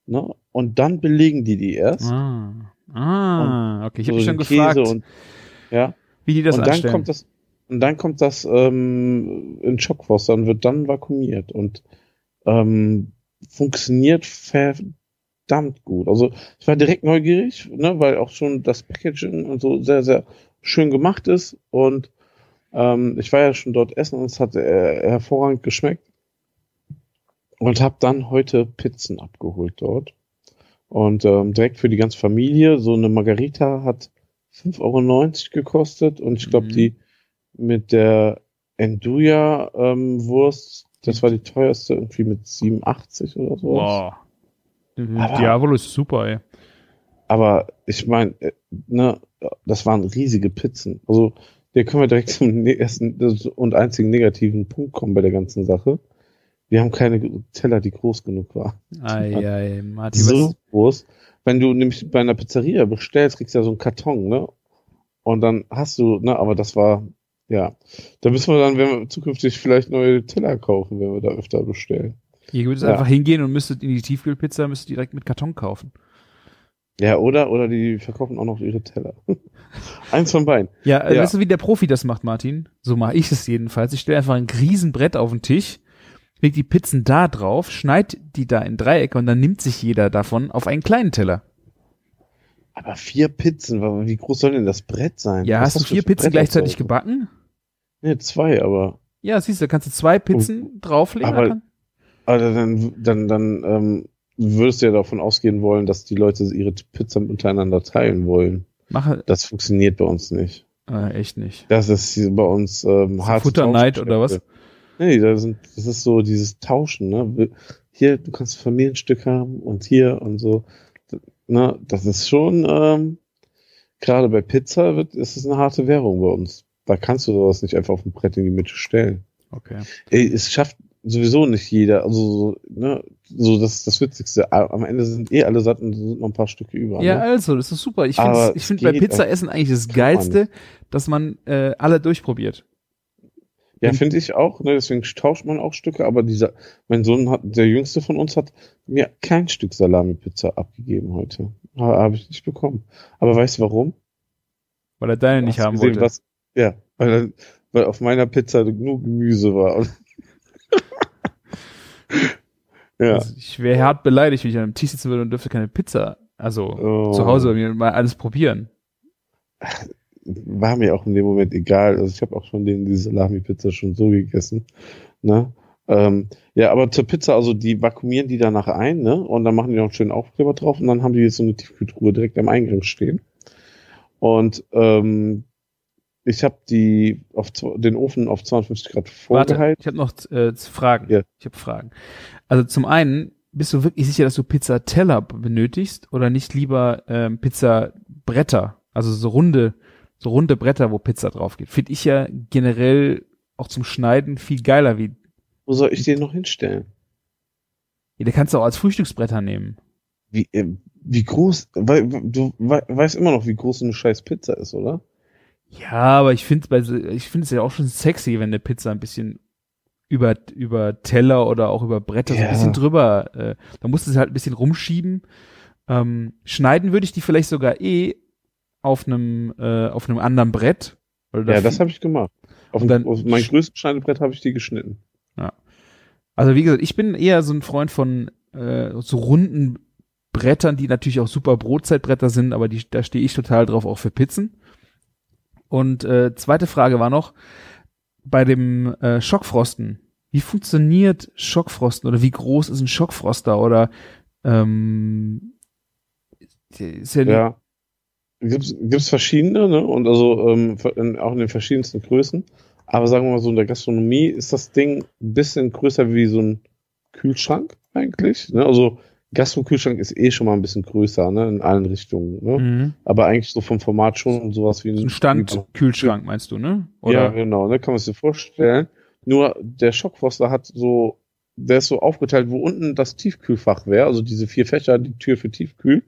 ne? Und dann belegen die die erst. Ah, ah okay, ich habe so mich schon gefragt, und, ja. wie die das und anstellen. dann kommt das und dann kommt das ähm, in Schockwasser und wird dann vakuumiert und ähm, funktioniert verdammt gut. Also ich war direkt neugierig, ne, weil auch schon das Packaging und so sehr, sehr schön gemacht ist. Und ähm, ich war ja schon dort essen und es hat äh, hervorragend geschmeckt. Und habe dann heute Pizzen abgeholt dort. Und ähm, direkt für die ganze Familie. So eine Margarita hat 5,90 Euro gekostet. Und ich glaube, mhm. die mit der Enduja-Wurst, das war die teuerste, irgendwie mit 87 oder so. Wow. Diavolo ist super, ey. Aber ich meine, äh, ne, das waren riesige Pizzen. Also, hier können wir direkt zum ne-, ersten und einzigen negativen Punkt kommen bei der ganzen Sache. Wir haben keine Teller, die groß genug waren. Ei, ei, Martin, so was? groß. Wenn du nämlich bei einer Pizzeria bestellst, kriegst du ja so einen Karton, ne? Und dann hast du, ne, aber das war, ja. Da müssen wir dann, wenn wir zukünftig vielleicht neue Teller kaufen, wenn wir da öfter bestellen. Ihr würdet ja. einfach hingehen und müsstet in die Tiefkühlpizza, müsstet direkt mit Karton kaufen. Ja, oder, oder die verkaufen auch noch ihre Teller. Eins von beiden. Ja, ja, weißt du, wie der Profi das macht, Martin? So mache ich es jedenfalls. Ich stelle einfach ein Riesenbrett auf den Tisch, leg die Pizzen da drauf, schneid die da in Dreiecke und dann nimmt sich jeder davon auf einen kleinen Teller. Aber vier Pizzen, wie groß soll denn das Brett sein? Ja, Was hast du vier Pizzen gleichzeitig gebacken? Nee, zwei, aber. Ja, siehst du, kannst du zwei Pizzen oh, drauflegen. Aber, aber dann, dann, dann ähm, würdest du ja davon ausgehen wollen, dass die Leute ihre Pizza untereinander teilen wollen. Mache. Das funktioniert bei uns nicht. Äh, echt nicht. Das ist bei uns ähm, hart. Futterneid oder was? Nee, das, sind, das ist so dieses Tauschen. Ne? Hier, du kannst Familienstück haben und hier und so. Ne? Das ist schon, ähm, gerade bei Pizza wird, ist es eine harte Währung bei uns. Da kannst du sowas nicht einfach auf dem Brett in die Mitte stellen. Okay. Ey, es schafft sowieso nicht jeder. Also so, ne, so das das Witzigste. Am Ende sind eh alle satt und sind noch ein paar Stücke über. Ja, ne? also, das ist super. Ich finde ich find bei Pizzaessen eigentlich das Geilste, dass man äh, alle durchprobiert. Ja, finde ich auch. Ne, deswegen tauscht man auch Stücke. Aber dieser, mein Sohn hat, der jüngste von uns hat mir kein Stück Salami-Pizza abgegeben heute. Habe ich nicht bekommen. Aber weißt du warum? Weil er deine nicht haben gesehen, wollte. Was, ja, weil, weil auf meiner Pizza nur Gemüse war. ja. Also ich wäre hart beleidigt, wenn ich an einem Tisch sitzen würde und dürfte keine Pizza, also oh. zu Hause mal alles probieren. War mir auch in dem Moment egal. Also ich habe auch schon den, die Salami-Pizza schon so gegessen. Ne? Ähm, ja, aber zur Pizza, also die vakuumieren die danach ein, ne? Und dann machen die noch einen schönen Aufkleber drauf und dann haben die jetzt so eine Tiefkühltruhe direkt am Eingang stehen. Und ähm, ich habe die auf den Ofen auf 250 Grad vorgeheizt. Warte, ich habe noch äh, Fragen. Ja. Ich habe Fragen. Also zum einen, bist du wirklich sicher, dass du Pizzateller benötigst oder nicht lieber ähm, Pizzabretter? Also so runde, runde Bretter, wo Pizza drauf geht. Finde ich ja generell auch zum Schneiden viel geiler wie. Wo soll ich den noch hinstellen? Ja, den kannst du auch als Frühstücksbretter nehmen. Wie, äh, wie groß, weil du weißt immer noch, wie groß eine scheiß Pizza ist, oder? Ja, aber ich finde ich finde es ja auch schon sexy, wenn eine Pizza ein bisschen über über Teller oder auch über Bretter ja. so ein bisschen drüber, äh, da musst du sie halt ein bisschen rumschieben. Ähm, schneiden würde ich die vielleicht sogar eh auf einem äh, auf einem anderen Brett. ja, das habe ich gemacht. Auf, dann, auf mein größtes Schneidebrett habe ich die geschnitten. Ja. Also wie gesagt, ich bin eher so ein Freund von äh, so runden Brettern, die natürlich auch super Brotzeitbretter sind, aber die, da stehe ich total drauf, auch für Pizzen. Und äh, zweite Frage war noch, bei dem äh, Schockfrosten, wie funktioniert Schockfrosten oder wie groß ist ein Schockfroster oder ähm, ist ja, ja. Gibt's gibt's verschiedene, ne? Und also ähm, in, auch in den verschiedensten Größen. Aber sagen wir mal so, in der Gastronomie ist das Ding ein bisschen größer wie so ein Kühlschrank eigentlich. Ne? Also Gastro-Kühlschrank ist eh schon mal ein bisschen größer, ne? In allen Richtungen. Ne? Mhm. Aber eigentlich so vom Format schon sowas wie Ein Stand-Kühlschrank meinst du, ne? Ja, genau, ne? Kann man sich vorstellen. Nur der Schockfroster hat so, der ist so aufgeteilt, wo unten das Tiefkühlfach wäre, also diese vier Fächer, die Tür für Tiefkühl,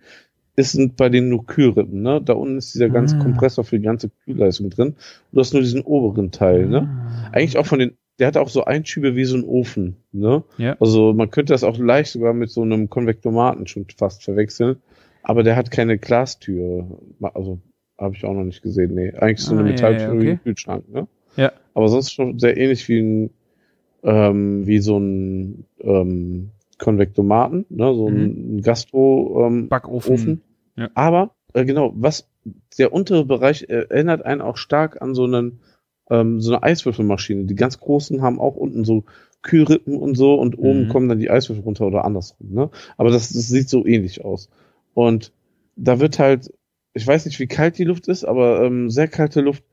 sind bei denen nur Kühlrippen, ne? Da unten ist dieser ganze Ah. Kompressor für die ganze Kühlleistung drin. Du hast nur diesen oberen Teil, ne? Ah. Eigentlich auch von den, der hat auch so Einschübe wie so ein Ofen, ne? Ja. Also man könnte das auch leicht sogar mit so einem Konvektomaten schon fast verwechseln, aber der hat keine Glastür. Also habe ich auch noch nicht gesehen, nee. Eigentlich so Ah, eine ja, Metalltür ja, wie okay. ein Kühlschrank, ne? Ja. Aber sonst schon sehr ähnlich wie ein, ähm, wie so ein ähm, Konvektomaten, ne? So ein Gastro ähm, Backofen. Ofen. Ja. Aber äh, genau, was der untere Bereich äh, erinnert einen auch stark an so einen ähm, so eine Eiswürfelmaschine. Die ganz großen haben auch unten so Kühlrippen und so und oben Mhm. kommen dann die Eiswürfel runter oder andersrum. Ne? Aber das, das sieht so ähnlich aus. Und da wird halt, ich weiß nicht, wie kalt die Luft ist, aber ähm, sehr kalte Luft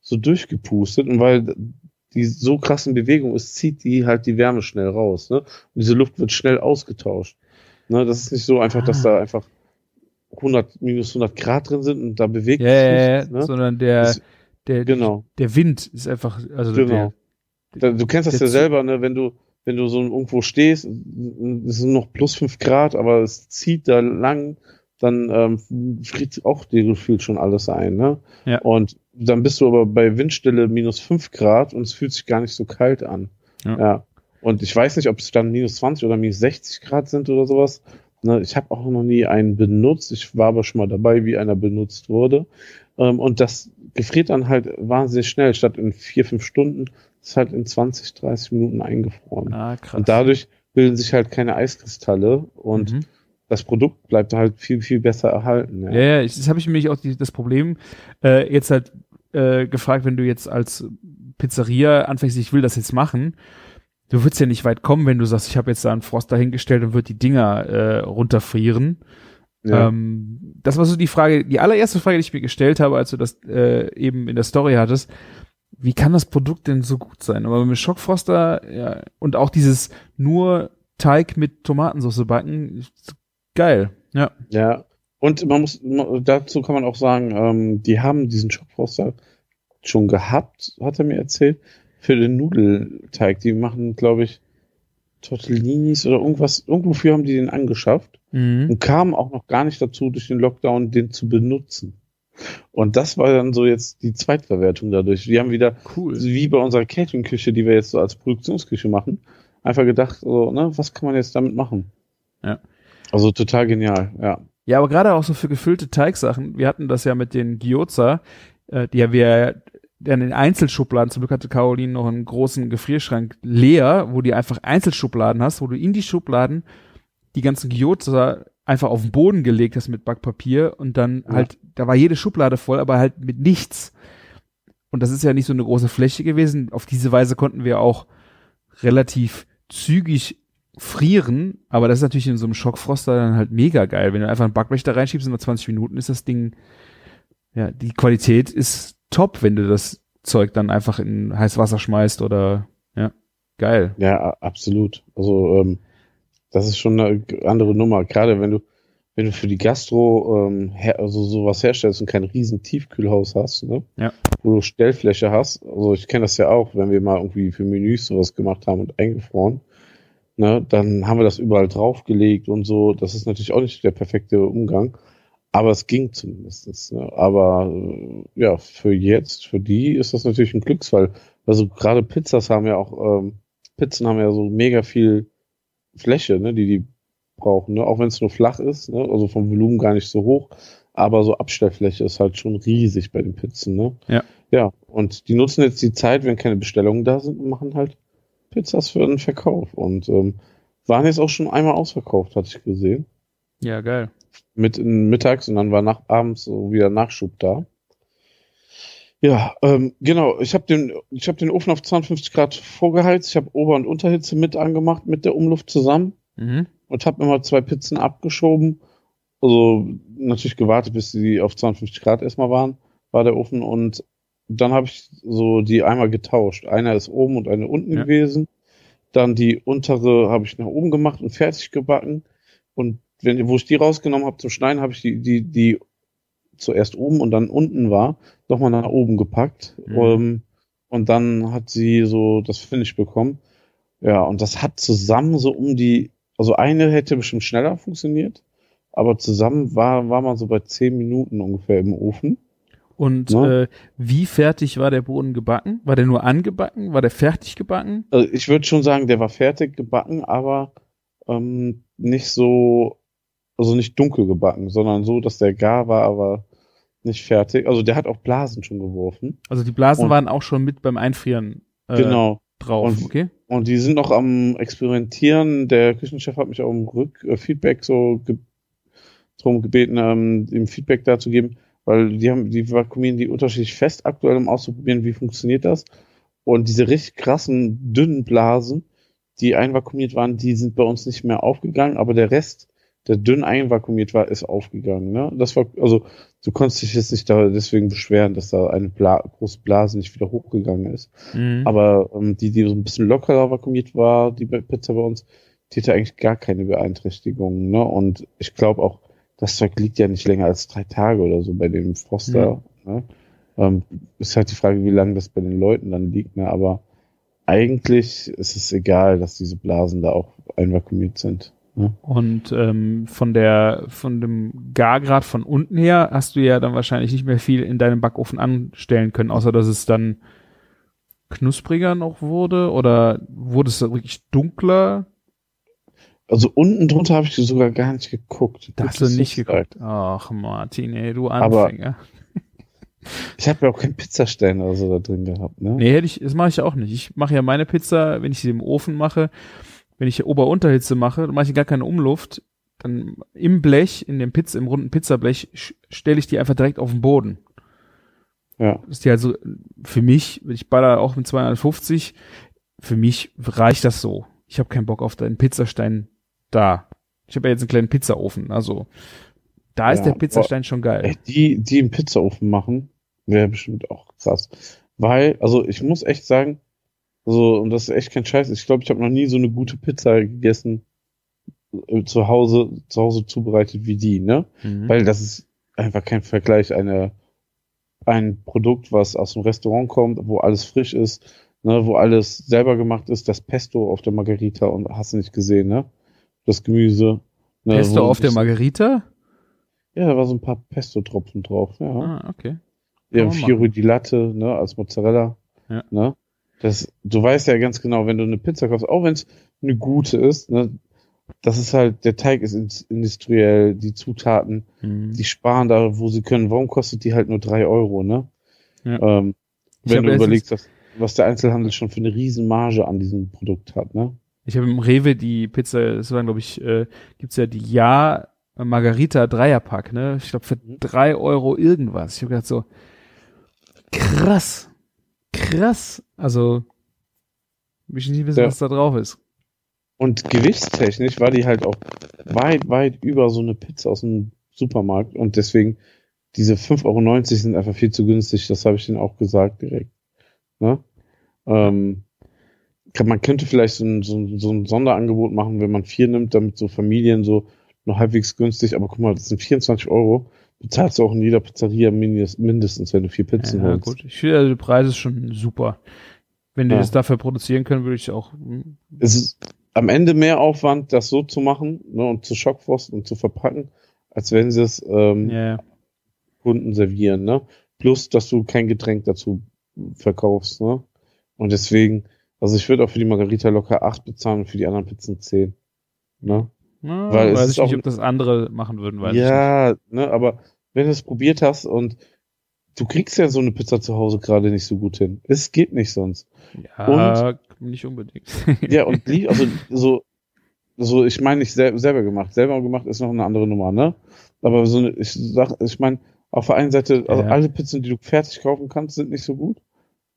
so durchgepustet und weil die so krassen Bewegung ist, zieht die halt die Wärme schnell raus. Ne? Und diese Luft wird schnell ausgetauscht. Ne? Das ist nicht so einfach, dass Ah. da einfach 100, minus 100 Grad drin sind und da bewegt Ja, ja, ja, nichts. Ne? sondern der, Das- der, Genau. der Wind ist einfach, also Genau. der, du kennst das ja selber, ne? wenn du wenn du so irgendwo stehst, es sind noch plus fünf Grad, aber es zieht da lang, dann ähm, friert auch dir gefühlt schon alles ein. Ne? Ja. Und dann bist du aber bei Windstille minus fünf Grad und es fühlt sich gar nicht so kalt an. Ja. Und ich weiß nicht, ob es dann minus 20 oder minus 60 Grad sind oder sowas. Ne, ich habe auch noch nie einen benutzt. Ich war aber schon mal dabei, wie einer benutzt wurde. Ähm, und das gefriert dann halt wahnsinnig schnell. Statt in vier, fünf Stunden ist halt in 20, 30 Minuten eingefroren. ah, krass. Und dadurch bilden sich halt keine Eiskristalle und Mhm. das Produkt bleibt halt viel, viel besser erhalten. Ja, ja, ich, das habe ich nämlich auch die, das Problem äh, jetzt halt äh, gefragt, wenn du jetzt als Pizzeria anfängst, ich will das jetzt machen, du würdest ja nicht weit kommen, wenn du sagst, ich habe jetzt da einen Frost dahingestellt und wird die Dinger äh, runterfrieren. Ja. Ähm, das war so die Frage, die allererste Frage, die ich mir gestellt habe, als du das äh, eben in der Story hattest. Wie kann das Produkt denn so gut sein? Aber mit Schockfroster ja, und auch dieses nur Teig mit Tomatensauce backen, geil. Ja. Ja, und man muss, dazu kann man auch sagen, ähm, die haben diesen Schockfroster schon gehabt, hat er mir erzählt, für den Nudelteig. Die machen, glaube ich, Tortellinis oder irgendwas, irgendwofür haben die den angeschafft Mhm. und kamen auch noch gar nicht dazu, durch den Lockdown den zu benutzen. Und das war dann so jetzt die Zweitverwertung dadurch. Wir haben wieder, Cool. wie bei unserer Catering-Küche, die wir jetzt so als Produktionsküche machen, einfach gedacht, so, ne, was kann man jetzt damit machen? Ja. Also total genial, ja. Ja, aber gerade auch so für gefüllte Teigsachen. Wir hatten das ja mit den Gyoza, äh, die wir dann in Einzelschubladen, zum Glück hatte Caroline noch einen großen Gefrierschrank leer, wo du einfach Einzelschubladen hast, wo du in die Schubladen die ganzen Gyoza einfach auf den Boden gelegt hast mit Backpapier und dann Ja. halt, da war jede Schublade voll, aber halt mit nichts. Und das ist ja nicht so eine große Fläche gewesen. Auf diese Weise konnten wir auch relativ zügig frieren, aber das ist natürlich in so einem Schockfroster dann halt mega geil. Wenn du einfach einen Backblech da reinschiebst und nach 20 Minuten ist das Ding, ja, die Qualität ist top, wenn du das Zeug dann einfach in heißes Wasser schmeißt oder, ja, geil. Ja, absolut. Also ähm, das ist schon eine andere Nummer. Gerade wenn du, wenn du für die Gastro ähm, also sowas herstellst und kein riesen Tiefkühlhaus hast, ne? Ja. Wo du Stellfläche hast. Also ich kenne das ja auch, wenn wir mal irgendwie für Menüs sowas gemacht haben und eingefroren. Ne, dann haben wir das überall draufgelegt und so. Das ist natürlich auch nicht der perfekte Umgang. Aber es ging zumindest. Ne? Aber äh, ja, für jetzt, für die ist das natürlich ein Glücksfall. Also gerade Pizzas haben ja auch, ähm, Pizzen haben ja so mega viel Fläche, ne, die die brauchen, ne? auch wenn es nur flach ist, ne? also vom Volumen gar nicht so hoch, aber so Abstellfläche ist halt schon riesig bei den Pizzen. Ne? Ja. Ja, und die nutzen jetzt die Zeit, wenn keine Bestellungen da sind und machen halt Pizzas für den Verkauf und ähm, waren jetzt auch schon einmal ausverkauft, hatte ich gesehen Ja, geil. Mit in mittags und dann war nach abends so wieder Nachschub da. Ja, ähm, genau. Ich habe den, ich habe den Ofen auf 52 Grad vorgeheizt. Ich habe Ober- und Unterhitze mit angemacht mit der Umluft zusammen Mhm. und habe immer zwei Pizzen abgeschoben. Also natürlich gewartet, bis die auf 52 Grad erstmal waren, war der Ofen und dann habe ich so die einmal getauscht. Einer ist oben und eine unten Ja. gewesen. Dann die untere habe ich nach oben gemacht und fertig gebacken. Und wenn, wo ich die rausgenommen habe zum Schneiden, habe ich die, die, die zuerst oben und dann unten war, nochmal nach oben gepackt. Mhm. Ähm, und dann hat sie so das Finish bekommen. Ja, und das hat zusammen so um die, also eine hätte bestimmt schneller funktioniert, aber zusammen war, war man so bei zehn Minuten ungefähr im Ofen. Und Ne? äh, wie fertig war der Boden gebacken? War der nur angebacken? War der fertig gebacken? Also ich würde schon sagen, der war fertig gebacken, aber ähm, nicht so, also nicht dunkel gebacken, sondern so, dass der gar war, aber nicht fertig. Also der hat auch Blasen schon geworfen. Also die Blasen Und- waren auch schon mit beim Einfrieren äh, Genau. drauf, Und- okay? Und die sind noch am Experimentieren. Der Küchenchef hat mich auch um Rück äh, Feedback so ge drum gebeten, ähm, ihm Feedback dazu geben, weil die haben, die vakuumieren die unterschiedlich fest aktuell, um auszuprobieren, wie funktioniert das. Und diese richtig krassen, dünnen Blasen, die einvakuumiert waren, die sind bei uns nicht mehr aufgegangen, aber der Rest, der dünn einvakuumiert war, ist aufgegangen. Ne? Das war, also du konntest dich jetzt nicht da deswegen beschweren, dass da eine Bla große Blase nicht wieder hochgegangen ist. Mhm. Aber ähm, die, die so ein bisschen lockerer vakuumiert war, die Pizza bei uns, die hatte eigentlich gar keine Beeinträchtigungen. Ne? Und ich glaube auch, das Zeug liegt ja nicht länger als drei Tage oder so bei dem Froster. Ne? Ähm, ist halt die Frage, wie lange das bei den Leuten dann liegt. Ne? Aber eigentlich ist es egal, dass diese Blasen da auch einvakuumiert sind. Ne? Und ähm, von der von dem Gargrad von unten her hast du ja dann wahrscheinlich nicht mehr viel in deinem Backofen anstellen können, außer dass es dann knuspriger noch wurde oder wurde es wirklich dunkler? Also unten drunter habe ich sogar gar nicht geguckt. Da hast du nicht so geguckt. Ach Martin, ey, du Aber- Anfänger. Ich habe ja auch keinen Pizzastein oder so da drin gehabt. Ne? Nee, hätte ich, das mache ich auch nicht. Ich mache ja meine Pizza, wenn ich sie im Ofen mache, wenn ich Ober-Unterhitze mache, dann mache ich gar keine Umluft. Dann im Blech, in dem Pizza, im runden Pizzablech, stelle ich die einfach direkt auf den Boden. Ja. Das ist die also für mich, ich baller auch mit 250, für mich reicht das so. Ich habe keinen Bock auf deinen Pizzastein da. Ich habe ja jetzt einen kleinen Pizzaofen, also da ist Ja, der Pizzastein schon geil. Ey, die, die im Pizzaofen machen, wäre bestimmt auch krass. Weil, also ich muss echt sagen, so, und das ist echt kein Scheiß, ich glaube, ich habe noch nie so eine gute Pizza gegessen, äh, zu Hause, zu Hause zubereitet wie die, ne? Mhm. Weil das ist einfach kein Vergleich, eine, ein Produkt, was aus dem Restaurant kommt, wo alles frisch ist, ne, wo alles selber gemacht ist, das Pesto auf der Margarita und hast du nicht gesehen, ne? Das Gemüse. Ne, Pesto auf der Margarita? Ja, da war so ein paar Pesto-Tropfen drauf, ja. Ah, okay. Kann man Fiori di Latte, ne, als Mozzarella. Ja. Ne? Das, du weißt ja ganz genau, wenn du eine Pizza kaufst, auch wenn es eine gute ist, ne, das ist halt, der Teig ist industriell, die Zutaten, Mhm. die sparen da, wo sie können. Warum kostet die halt nur drei Euro, ne? Ja. Ähm, wenn du überlegst, was, was der Einzelhandel schon für eine riesen Marge an diesem Produkt hat, ne? Ich habe im Rewe die Pizza, das waren glaube ich, äh, gibt's ja die Ja Margarita Dreierpack, ne? Ich glaube für Mhm. drei Euro irgendwas. Ich habe gedacht so, krass, krass. Also, will ich nicht wissen, Ja. was da drauf ist. Und gewichtstechnisch war die halt auch weit, weit über so eine Pizza aus dem Supermarkt und deswegen diese 5,90 Euro sind einfach viel zu günstig, das habe ich denen auch gesagt direkt. Ne? Ähm, man könnte vielleicht so ein, so, ein, so ein Sonderangebot machen, wenn man vier nimmt, damit so Familien so noch halbwegs günstig, aber guck mal, das sind 24 Euro, bezahlst du auch in jeder Pizzeria mindest, mindestens, wenn du vier Pizzen Ja, holst. gut. Ich finde, also, der Preis ist schon super. Wenn die Ja. das dafür produzieren können, würde ich auch. hm, es ist am Ende mehr Aufwand, das so zu machen ne, und zu Schockfrosten und zu verpacken, als wenn sie es ähm, Ja. Kunden servieren. Ne? Plus, dass du kein Getränk dazu verkaufst. Ne? Und deswegen, also ich würde auch für die Margarita locker 8 bezahlen und für die anderen Pizzen 10. Ne? Na, Weil es weiß ich nicht, auch- ob das andere machen würden, weiß ich nicht. ja, ne, aber wenn du es probiert hast und du kriegst ja so eine Pizza zu Hause gerade nicht so gut hin. Es geht nicht sonst. Ja, nicht unbedingt. Ja, und lieb, also so, so, ich meine nicht sel selber gemacht. Selber gemacht ist noch eine andere Nummer, ne? Aber so eine, ich sag, ich meine, auf der einen Seite, also Ja. alle Pizzen, die du fertig kaufen kannst, sind nicht so gut.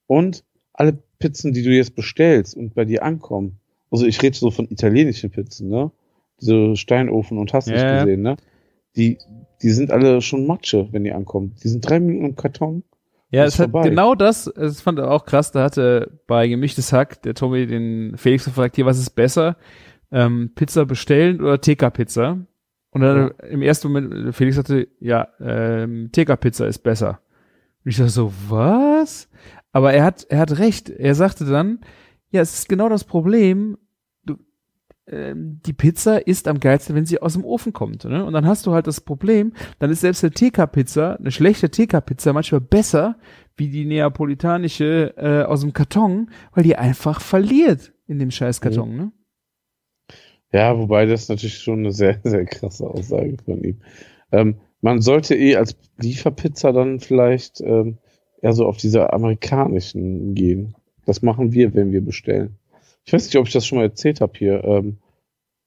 Und alle Pizzen, die du jetzt bestellst und bei dir ankommen, also ich rede so von italienischen Pizzen, ne? Diese Steinofen und hast nicht Ja, ja. gesehen, ne? die, die sind alle schon Matsche, wenn die ankommen. Die sind drei Minuten im Karton. Ja, es hat vorbei. genau das, das fand er auch krass, da hatte bei Gemischtes Hack der Tommy den Felix gefragt, hier, was ist besser? Ähm, Pizza bestellen oder TK-Pizza? Und dann im ersten Moment, Felix sagte, ja, ähm, TK-Pizza ist besser. Und ich dachte so, was? Aber er hat, er hat recht. Er sagte dann, ja, es ist genau das Problem, die Pizza ist am geilsten, wenn sie aus dem Ofen kommt. Ne? Und dann hast du halt das Problem, dann ist selbst eine TK-Pizza, eine schlechte TK-Pizza manchmal besser wie die neapolitanische äh, aus dem Karton, weil die einfach verliert in dem scheiß Karton. Ne? Ja, wobei das natürlich schon eine sehr, sehr krasse Aussage von ihm. Ähm, man sollte eh als Lieferpizza dann vielleicht ähm, eher so auf diese amerikanischen gehen. Das machen wir, wenn wir bestellen. Ich weiß nicht, ob ich das schon mal erzählt habe hier. Ähm,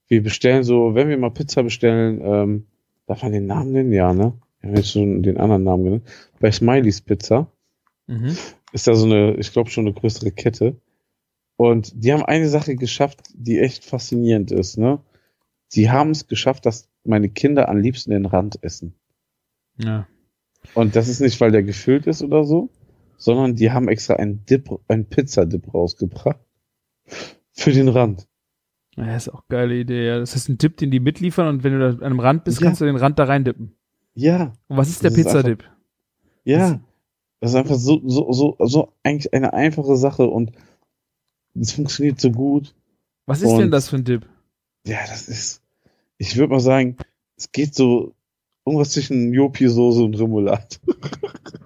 wir bestellen so, wenn wir mal Pizza bestellen, ähm, darf man den Namen nennen? Ja, ne? Wir haben jetzt schon den anderen Namen genannt. Bei Smileys Pizza Mhm. ist da so eine, ich glaube schon eine größere Kette. Und die haben eine Sache geschafft, die echt faszinierend ist, ne? Die haben es geschafft, dass meine Kinder am liebsten den Rand essen. Ja. Und das ist nicht, weil der gefüllt ist oder so, sondern die haben extra einen Dip, einen Pizzadip rausgebracht. Für den Rand. ja, ist auch eine geile Idee. Ja. Das heißt, ein Dip, den die mitliefern und wenn du da an einem Rand bist, Ja. kannst du den Rand da reindippen. Ja, Und was ist der ist Pizzadip? ja. Das ist einfach so, so, so, so eigentlich eine einfache Sache und es funktioniert so gut. Was ist und- denn das für ein Dip? Ja, das ist, ich würde mal sagen, es geht so irgendwas zwischen Jopi-Soße und Remoulade.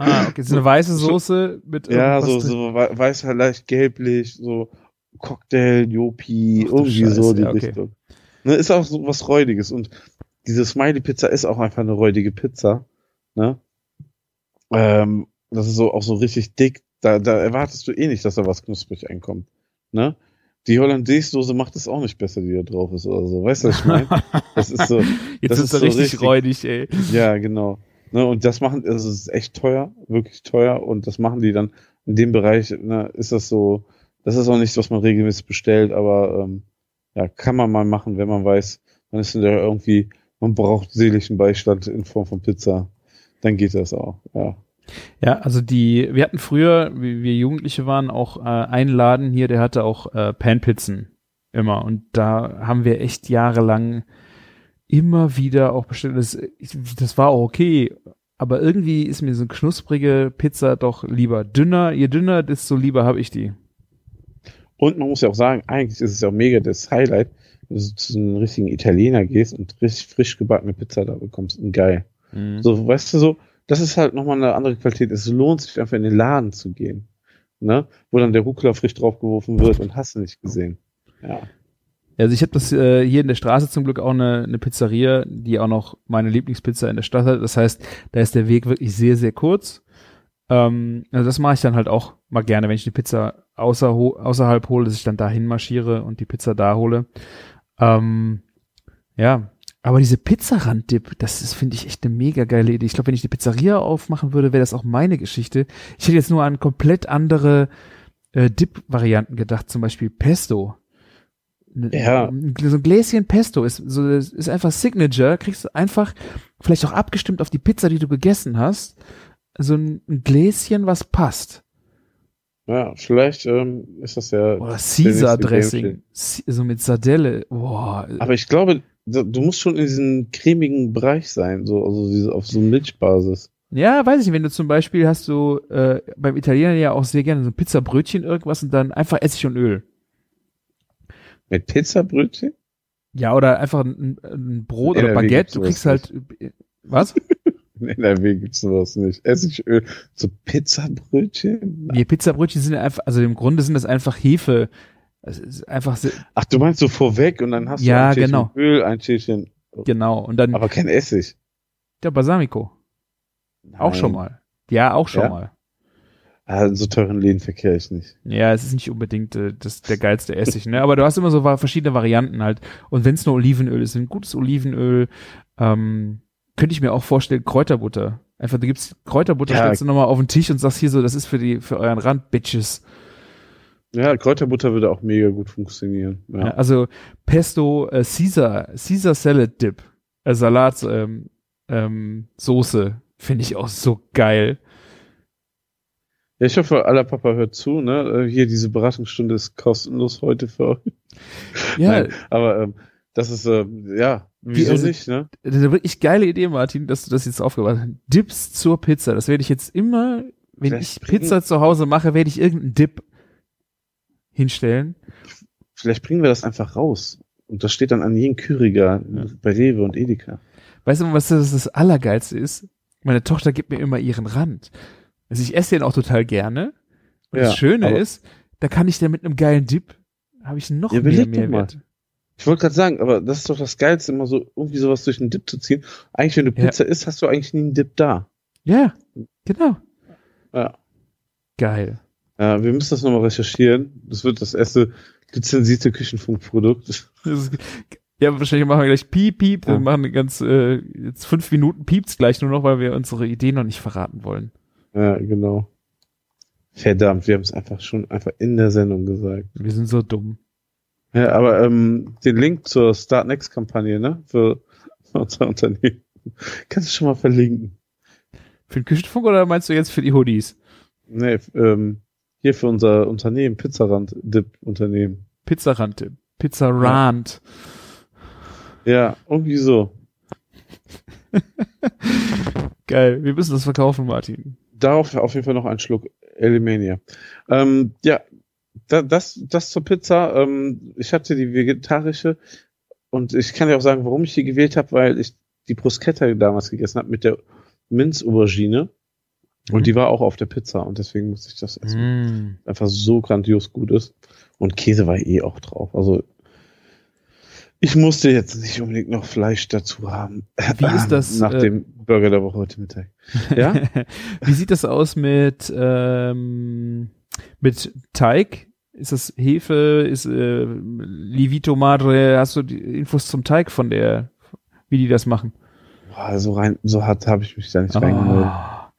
Ah, okay, so eine weiße Soße mit Ja, so, so wei- weiß leicht gelblich, so Cocktail, Jopi, Ach irgendwie so Scheiße, die ja, okay. Richtung. Ne, ist auch so was Räudiges und diese Smiley-Pizza ist auch einfach eine räudige Pizza. Ne? Ähm, das ist so auch so richtig dick. Da, da erwartest du eh nicht, dass da was knusprig einkommt. Ne? Die Hollandaise-Soße macht es auch nicht besser, die da drauf ist oder so. Weißt du, was ich meine? Das ist so, Jetzt das ist so richtig, richtig- räudig, ey. ja, genau. Ne, und das machen, also es ist echt teuer, wirklich teuer. Und das machen die dann in dem Bereich, ne, ist das so, das ist auch nichts, was man regelmäßig bestellt, aber ähm, ja, kann man mal machen, wenn man weiß, man ist in der irgendwie, man braucht seelischen Beistand in Form von Pizza. Dann geht das auch, ja. Ja, also die, wir hatten früher, wie wir Jugendliche waren, auch äh, einen Laden hier, der hatte auch äh, Panpizzen immer. Und da haben wir echt jahrelang immer wieder auch bestellt. Das, das war auch okay. Aber irgendwie ist mir so eine knusprige Pizza doch lieber. Dünner, je dünner, desto lieber habe ich die. Und man muss ja auch sagen, eigentlich ist es ja auch mega das Highlight, wenn du zu einem richtigen Italiener gehst und richtig frisch gebackene Pizza da bekommst. Und geil. So, weißt du so, das ist halt nochmal eine andere Qualität. Es lohnt sich einfach in den Laden zu gehen. Ne? Wo dann der Rucola frisch draufgeworfen wird und hast du nicht gesehen. Ja. Also ich habe das äh, hier in der Straße zum Glück auch eine, eine Pizzeria, die auch noch meine Lieblingspizza in der Stadt hat. Das heißt, da ist der Weg wirklich sehr, sehr kurz. Ähm, also das mache ich dann halt auch mal gerne, wenn ich die Pizza außer, außerhalb hole, dass ich dann dahin marschiere und die Pizza da hole. Ähm, ja, aber diese Pizzaranddip, das ist, finde ich, echt eine mega geile Idee. Ich glaube, wenn ich die Pizzeria aufmachen würde, wäre das auch meine Geschichte. Ich hätte jetzt nur an komplett andere äh, Dip-Varianten gedacht, zum Beispiel Pesto. Ja. So ein Gläschen Pesto ist, so, ist einfach Signature, kriegst du einfach, vielleicht auch abgestimmt auf die Pizza, die du gegessen hast, so ein, ein Gläschen, was passt. Ja, vielleicht ähm, ist das ja. Oder Caesar Dressing, so mit Sardelle. Boah. Aber ich glaube, du du musst schon in diesem cremigen Bereich sein, so, also diese, auf so Milchbasis. Ja, weiß ich nicht, wenn du zum Beispiel hast du äh, beim Italiener ja auch sehr gerne so ein Pizzabrötchen irgendwas und dann einfach Essig und Öl. Mit Pizzabrötchen? Ja, oder einfach ein, ein Brot oder Baguette, du kriegst halt was? In NRW gibt's sowas nicht. Essigöl. So Pizzabrötchen? Nee, Pizzabrötchen sind einfach, also im Grunde sind das einfach Hefe. Es ist einfach Ach, du meinst so vorweg und dann hast Ja, du ein genau. Öl, ein Schälchen, genau und dann aber kein Essig. der Balsamico, auch schon Nein. mal. Ja, auch schon Ja? mal. Ah, in so teuren Läden verkehre ich nicht. Ja, es ist nicht unbedingt äh, das, der geilste Essig, ne? Aber du hast immer so verschiedene Varianten halt. Und wenn es nur Olivenöl ist, ein gutes Olivenöl, ähm, könnte ich mir auch vorstellen, Kräuterbutter. Einfach, du gibst Kräuterbutter, Ja. stellst du nochmal auf den Tisch und sagst hier so, das ist für die, für euren Rand, Bitches. Ja, Kräuterbutter würde auch mega gut funktionieren. Ja. Ja, also Pesto, äh, Caesar, Caesar Salad Dip. äh, Salat, ähm, ähm, Soße finde ich auch so geil. Ja, ich hoffe, aller Papa hört zu, ne? Äh, Hier, diese Beratungsstunde ist kostenlos heute für euch. Ja, Nein, aber ähm, das ist, ähm, ja, wieso also- nicht, ne? das ist eine wirklich geile Idee, Martin, dass du das jetzt aufgebaut hast. Dips zur Pizza. Das werde ich jetzt immer, wenn Vielleicht ich bringen- Pizza zu Hause mache, werde ich irgendeinen Dip hinstellen. Vielleicht bringen wir das einfach raus. Und das steht dann an jedem Küriger bei Rewe und Edeka. Weißt du, was das, das Allergeilste ist? Meine Tochter gibt mir immer ihren Rand. Also ich esse den auch total gerne. Und Ja, das Schöne ist, da kann ich dann mit einem geilen Dip, habe ich noch Ja, mehr Mehrwert. Ich wollte gerade sagen, aber das ist doch das Geilste, immer so irgendwie sowas durch einen Dip zu ziehen. Eigentlich, wenn du Ja. Pizza isst, hast du eigentlich nie einen Dip da. Ja, genau. Ja. Geil. Ja, wir müssen das nochmal recherchieren. Das wird das erste lizenzierte Küchenfunkprodukt. Ist, ja, wahrscheinlich machen wir gleich Piep, Piep. Wir Ja. machen eine ganz, äh, jetzt fünf Minuten piept's gleich nur noch, weil wir unsere Idee noch nicht verraten wollen. Ja, genau. Verdammt, wir haben es einfach schon einfach in der Sendung gesagt. Wir sind so dumm. Ja, aber ähm, den Link zur Start Next Kampagne, ne, für unser Unternehmen, kannst du schon mal verlinken. Für den Küchenfunk oder meinst du jetzt für die Hoodies? Nee, ähm, hier für unser Unternehmen, Pizzarand Dip Unternehmen. Pizzarand, Pizzarand. Ja, irgendwie so. Geil. Wir müssen das verkaufen, Martin. Darauf auf jeden Fall noch ein Schluck Elimania. Ähm, ja, da, das, das zur Pizza. Ähm, ich hatte die vegetarische und ich kann dir auch sagen, warum ich die gewählt habe, weil ich die Bruschetta damals gegessen habe mit der Minzaubergine und Mhm. die war auch auf der Pizza und deswegen musste ich das essen. Mm. Einfach so grandios gut ist. Und Käse war eh auch drauf. Also ich musste jetzt nicht unbedingt noch Fleisch dazu haben. Wie ist das, Nach äh, dem Burger der Woche heute Mittag. Ja? Wie sieht das aus mit, ähm, mit Teig? Ist das Hefe? Ist äh, Livito Madre? Hast du die Infos zum Teig von der, wie die das machen? Boah, so rein, so hart habe ich mich da nicht reingemeldet. Ah.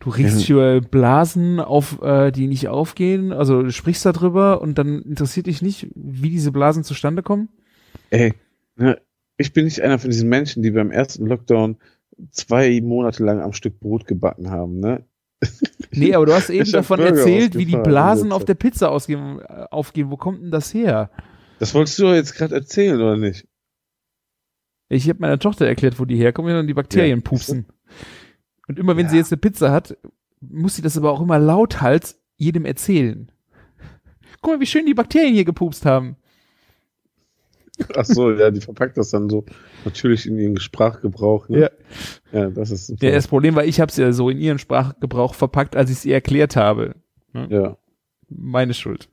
Du riechst hier Blasen auf, äh, die nicht aufgehen, also du sprichst darüber und dann interessiert dich nicht, wie diese Blasen zustande kommen? Ey, ne, ich bin nicht einer von diesen Menschen, die beim ersten Lockdown zwei Monate lang am Stück Brot gebacken haben, ne? Nee, aber du hast eben davon Burger erzählt, wie die Blasen auf der Pizza ausgehen, äh, aufgehen. Wo kommt denn das her? Das wolltest du jetzt gerade erzählen, oder nicht? Ich habe meiner Tochter erklärt, wo die herkommen und die Bakterien Ja. pupsen. Und immer wenn Ja. sie jetzt eine Pizza hat, muss sie das aber auch immer lauthals jedem erzählen. Guck mal, wie schön die Bakterien hier gepupst haben. Ach so, ja, die verpackt das dann so natürlich in ihren Sprachgebrauch. Ne? Ja. ja, das ist super. Ja, das Problem war, ich habe es ja so in ihren Sprachgebrauch verpackt, als ich es ihr erklärt habe. ja, Meine Schuld.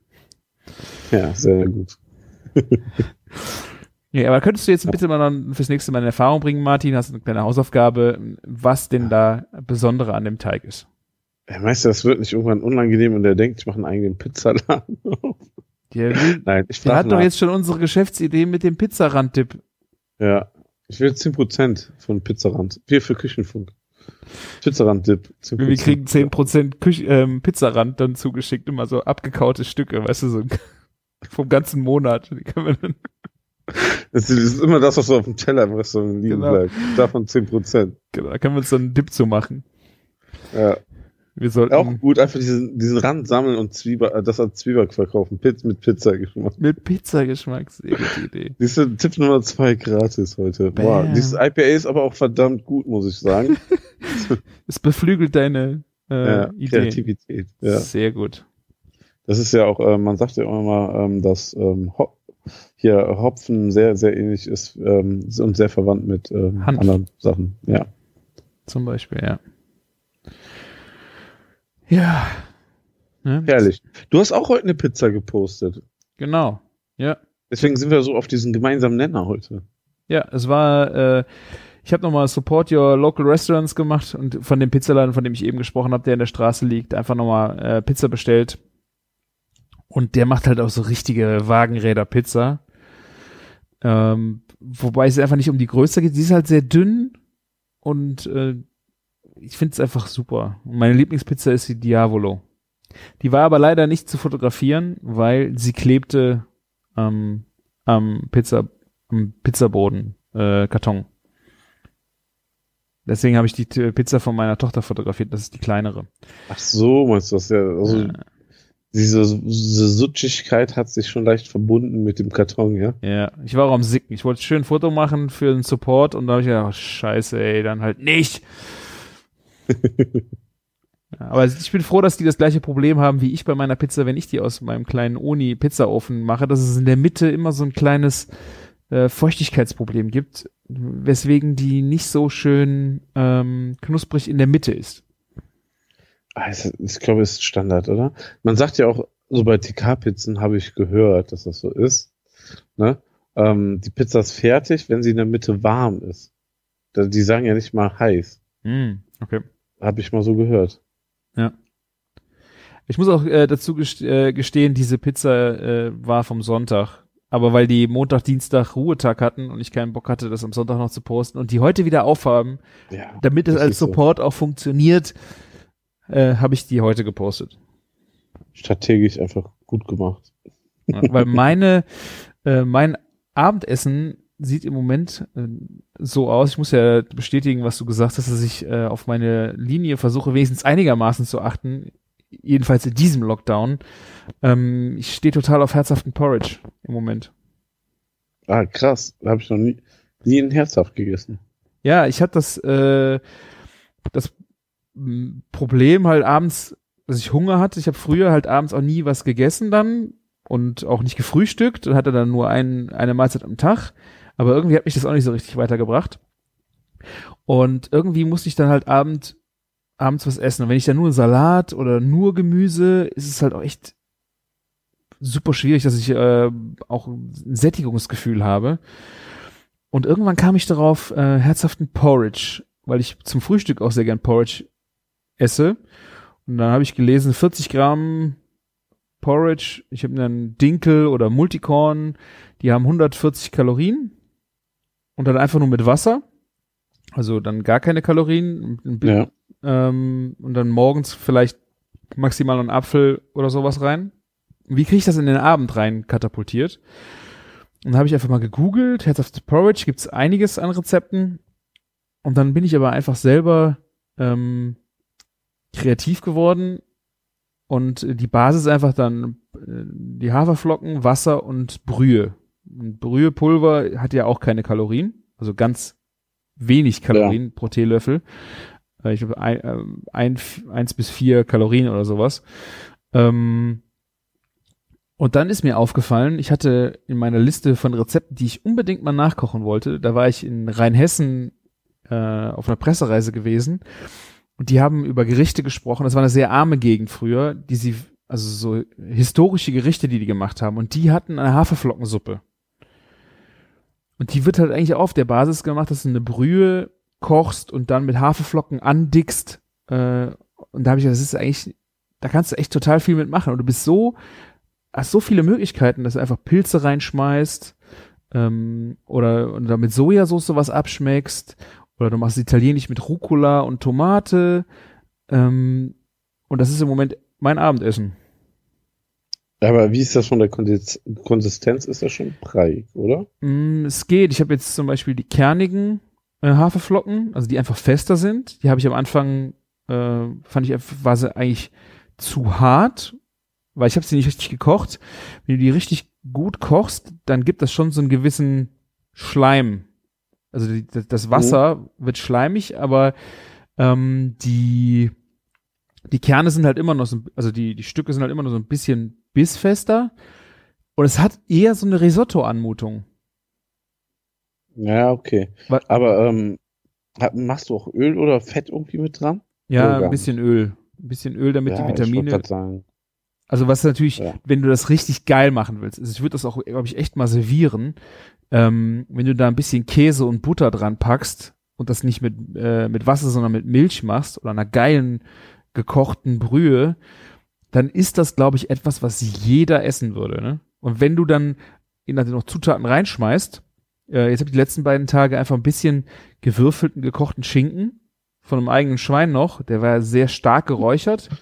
ja, sehr gut. Ja, aber könntest du jetzt bitte mal dann fürs nächste Mal in Erfahrung bringen, Martin, hast eine kleine Hausaufgabe, was denn da Besondere an dem Teig ist? Ja, meinst du, das wird nicht irgendwann unangenehm und der denkt, ich mache einen eigenen Pizzaladen auf? Der, will, Nein, ich der hat doch nach. jetzt schon unsere Geschäftsidee mit dem Pizzarand-Dip. Ja, ich will 10% von Pizzarand. Wir für Küchenfunk. Pizzarand-Dip. 10%. Wir kriegen 10% Küch ähm, Pizzarand dann zugeschickt, immer so abgekaute Stücke, weißt du, so vom ganzen Monat. Die können wir dann, Das ist immer das, was so auf dem Teller im Restaurant liegen Genau. bleibt. Davon 10%. genau, da können wir uns dann einen Dip zu machen. Ja. Wir sollten Auch gut, einfach diesen, diesen Rand sammeln und Zwieback, äh, das als Zwieback verkaufen. Pizza mit Pizza-Geschmack. mit Pizzageschmack, sehr gute Idee. Du, Tipp Nummer zwei gratis heute. Bam. dieses IPA ist aber auch verdammt gut, muss ich sagen. Es beflügelt deine äh, ja, Idee. Kreativität. Ja. Sehr gut. Das ist ja auch, äh, man sagt ja immer mal, ähm, dass ähm, Hop hier Hopfen sehr, sehr ähnlich ist ähm, und sehr verwandt mit ähm, anderen Sachen. Ja. Zum Beispiel, ja. Ja. Ne? Herrlich. Du hast auch heute eine Pizza gepostet. Genau. Ja. Deswegen sind wir so auf diesen gemeinsamen Nenner heute. Ja, es war, äh, ich habe nochmal Support Your Local Restaurants gemacht und von dem Pizzaladen, von dem ich eben gesprochen habe, der in der Straße liegt, einfach nochmal äh, Pizza bestellt. Und der macht halt auch so richtige Wagenräder-Pizza. Ähm, wobei es einfach nicht um die Größe geht. Sie ist halt sehr dünn und äh, ich finde es einfach super. Und meine Lieblingspizza ist die Diavolo. Die war aber leider nicht zu fotografieren, weil sie klebte ähm, am Pizza am Pizzaboden, äh, Karton. Deswegen habe ich die Pizza von meiner Tochter fotografiert. Das ist die kleinere. Ach so, meinst du das ja? Also, Ja. diese, diese Sutschigkeit hat sich schon leicht verbunden mit dem Karton, ja? Ja, ich war auch am Sicken. Ich wollte schön ein Foto machen für den Support und da habe ich gedacht, oh, scheiße, ey, dann halt nicht. aber ich bin froh, dass die das gleiche Problem haben wie ich bei meiner Pizza, wenn ich die aus meinem kleinen Oni-Pizzaofen mache, dass es in der Mitte immer so ein kleines äh, Feuchtigkeitsproblem gibt, weswegen die nicht so schön ähm, knusprig in der Mitte ist. Also, ich glaube, es ist Standard, oder? Man sagt ja auch, so bei TK-Pizzen habe ich gehört, dass das so ist. Ne? Ähm, die Pizza ist fertig, wenn sie in der Mitte warm ist. Die sagen ja nicht mal heiß. Hm, okay. Habe ich mal so gehört. Ich muss auch äh, dazu äh, gestehen, diese Pizza äh, war vom Sonntag. Aber weil die Montag, Dienstag Ruhetag hatten und ich keinen Bock hatte, das am Sonntag noch zu posten und die heute wieder aufhaben, Ja. damit es als ist so. Support auch funktioniert, äh, habe ich die heute gepostet. Strategisch einfach gut gemacht. Ja, weil meine, äh, mein Abendessen sieht im Moment äh, so aus. Ich muss ja bestätigen, was du gesagt hast, dass ich äh, auf meine Linie versuche, wenigstens einigermaßen zu achten. Jedenfalls in diesem Lockdown. Ähm, ich stehe total auf herzhaften Porridge im Moment. Ah, krass. Da habe ich noch nie, nie ein Herzhaft gegessen. Ja, ich hatte das, äh, das Problem halt abends, dass ich Hunger hatte. Ich habe früher halt abends auch nie was gegessen dann und auch nicht gefrühstückt und hatte dann nur ein, eine Mahlzeit am Tag. Aber irgendwie hat mich das auch nicht so richtig weitergebracht. Und irgendwie musste ich dann halt abend, abends was essen. Und wenn ich dann nur Salat oder nur Gemüse, ist es halt auch echt super schwierig, dass ich äh, auch ein Sättigungsgefühl habe. Und irgendwann kam ich darauf, äh, herzhaften Porridge, weil ich zum Frühstück auch sehr gern Porridge esse. Und dann habe ich gelesen, 40 Gramm Porridge, ich habe dann Dinkel oder Multicorn, die haben 140 Kalorien und dann einfach nur mit Wasser. Also dann gar keine Kalorien. Ja. ähm, und dann morgens vielleicht maximal einen Apfel oder sowas rein. Wie kriege ich das in den Abend rein katapultiert? Und dann habe ich einfach mal gegoogelt, herzhaftes Porridge, gibt's einiges an Rezepten. Und dann bin ich aber einfach selber ähm, kreativ geworden. Und die Basis ist einfach dann äh, die Haferflocken, Wasser und Brühe. Und Brühepulver hat ja auch keine Kalorien, also ganz wenig Kalorien pro Teelöffel. Äh, Ich glaube, ein, ähm, ein, eins bis vier Kalorien oder sowas. Ähm, und dann ist mir aufgefallen, ich hatte in meiner Liste von Rezepten, die ich unbedingt mal nachkochen wollte, da war ich in Rheinhessen äh, auf einer Pressereise gewesen und die haben über Gerichte gesprochen. Das war eine sehr arme Gegend früher, die sie, also so historische Gerichte, die die gemacht haben. Und die hatten eine Haferflockensuppe. Und die wird halt eigentlich auf der Basis gemacht, dass du eine Brühe kochst und dann mit Haferflocken andickst. Äh, und da habe ich das ist eigentlich, da kannst du echt total viel mitmachen. Und du bist so, hast so viele Möglichkeiten, dass du einfach Pilze reinschmeißt ähm, oder da mit Sojasauce was abschmeckst oder du machst italienisch mit Rucola und Tomate. Ähm, und das ist im Moment mein Abendessen. Aber wie ist das von der Konsistenz? Ist das schon breiig, oder? Mm, es geht. Ich habe jetzt zum Beispiel die kernigen äh, Haferflocken, also die einfach fester sind. Die habe ich am Anfang, äh, fand ich, einfach- war sie eigentlich zu hart, weil ich habe sie nicht richtig gekocht. Wenn du die richtig gut kochst, dann gibt das schon so einen gewissen Schleim. Also die, das- das Wasser wird schleimig, aber ähm, die die Kerne sind halt immer noch so, also die die Stücke sind halt immer noch so ein bisschen bissfester und es hat eher so eine Risotto-Anmutung. Ja, okay. Wa- Aber ähm, machst du auch Öl oder Fett irgendwie mit dran? Ja, ein bisschen Öl. Ein bisschen Öl, damit ja, die Ich Vitamine. grad sagen. Also was natürlich, Ja. wenn du das richtig geil machen willst, also ich würde das auch, glaube ich, echt mal servieren, ähm, wenn du da ein bisschen Käse und Butter dran packst und das nicht mit, äh, mit Wasser, sondern mit Milch machst oder einer geilen gekochten Brühe, dann ist das, glaube ich, etwas, was jeder essen würde. Ne? Und wenn du dann in da noch Zutaten reinschmeißt, äh, jetzt habe ich die letzten beiden Tage einfach ein bisschen gewürfelten, gekochten Schinken von einem eigenen Schwein noch, der war sehr stark geräuchert.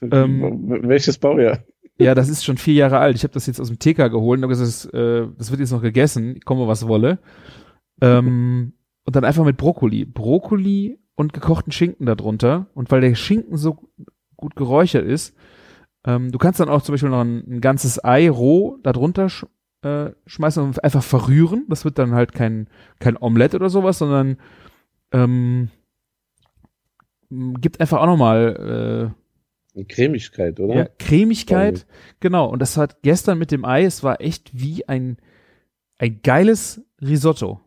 Ähm, Welches Baujahr? Ja, das ist schon vier Jahre alt. Ich habe das jetzt aus dem TK geholt und gesagt, das, äh, das wird jetzt noch gegessen, komme was wolle. Ähm, und dann einfach mit Brokkoli. Brokkoli und gekochten Schinken darunter. Und weil der Schinken so gut geräuchert ist, ähm, du kannst dann auch zum Beispiel noch ein, ein ganzes Ei roh darunter sch äh, schmeißen und einfach verrühren. Das wird dann halt kein, kein Omelett oder sowas, sondern ähm, gibt einfach auch nochmal äh, Cremigkeit, oder? Ja, Cremigkeit, genau. Und das hat gestern mit dem Ei, es war echt wie ein, ein geiles Risotto.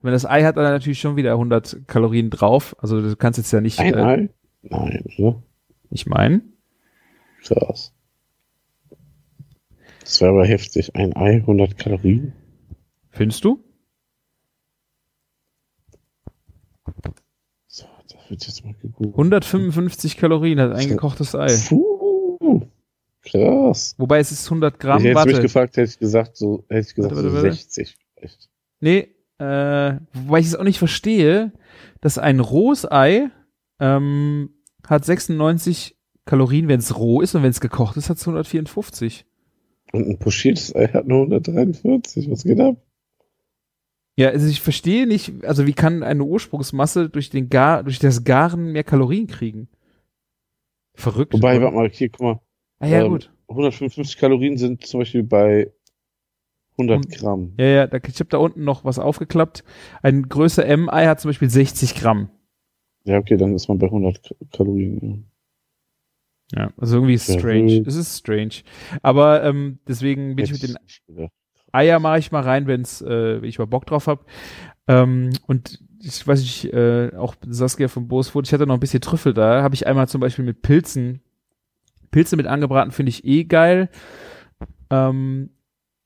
Wenn das Ei hat dann natürlich schon wieder 100 Kalorien drauf. Also du kannst jetzt ja nicht. Ein äh, Ei? Nein, oder? Ich meine. Krass. Das wäre aber heftig. Ein Ei, 100 Kalorien. Findest du? So, das wird jetzt mal gegoogelt. 155 Kalorien hat ein gekochtes Ei. Puh, krass. Wobei es ist 100 Gramm. Ich hätte mich gefragt, hätte ich gesagt, so, hätte ich gesagt, warte, warte, so 60 vielleicht. Nee, äh, wobei ich es auch nicht verstehe, dass ein rohes Ei ähm, hat 96 Kalorien, wenn es roh ist und wenn es gekocht ist, hat es 154. Und ein pochiertes Ei hat nur 143. Was geht ab? Ja, also ich verstehe nicht, also wie kann eine Ursprungsmasse durch den Gar, durch das Garen mehr Kalorien kriegen? Verrückt. Wobei, warte mal, hier, guck mal. Ah ja, ähm, gut. 155 Kalorien sind zum Beispiel bei 100 Gramm. Ja, ja, da, ich habe da unten noch was aufgeklappt. Ein größer M-Ei hat zum Beispiel 60 Gramm. Ja, okay, dann ist man bei 100 Kalorien. Ja, ja also irgendwie strange. Es ist strange. Aber ähm, deswegen bin Jetzt ich mit den Eier mache ich mal rein, wenn's, äh, wenn ich mal Bock drauf habe. Ähm, und ich weiß nicht, äh, auch Saskia von Bosfurt, ich hatte noch ein bisschen Trüffel da. Habe ich einmal zum Beispiel mit Pilzen. Pilze mit angebraten finde ich eh geil. Ähm,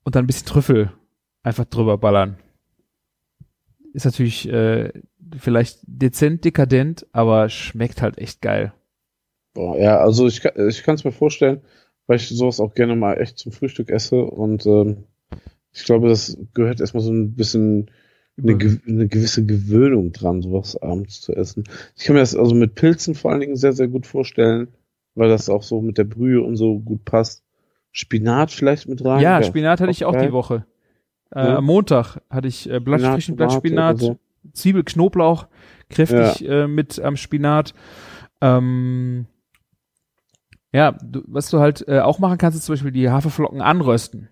und dann ein bisschen Trüffel einfach drüber ballern. Ist natürlich äh, vielleicht dezent dekadent, aber schmeckt halt echt geil. Boah, ja, also ich, ich kann es mir vorstellen, weil ich sowas auch gerne mal echt zum Frühstück esse und ähm, ich glaube, das gehört erstmal so ein bisschen eine, eine, gewisse Gewöhnung dran, sowas abends zu essen. Ich kann mir das also mit Pilzen vor allen Dingen sehr, sehr gut vorstellen, weil das auch so mit der Brühe und so gut passt. Spinat vielleicht mit rein? Ja, Spinat hatte ich auch geil. die Woche. Äh, ja. Am Montag hatte ich äh, Blatt, frischen Blattspinat, so. Zwiebel, Knoblauch, kräftig ja. äh, mit am Spinat. Ähm, ja, du, was du halt äh, auch machen kannst, ist zum Beispiel die Haferflocken anrösten,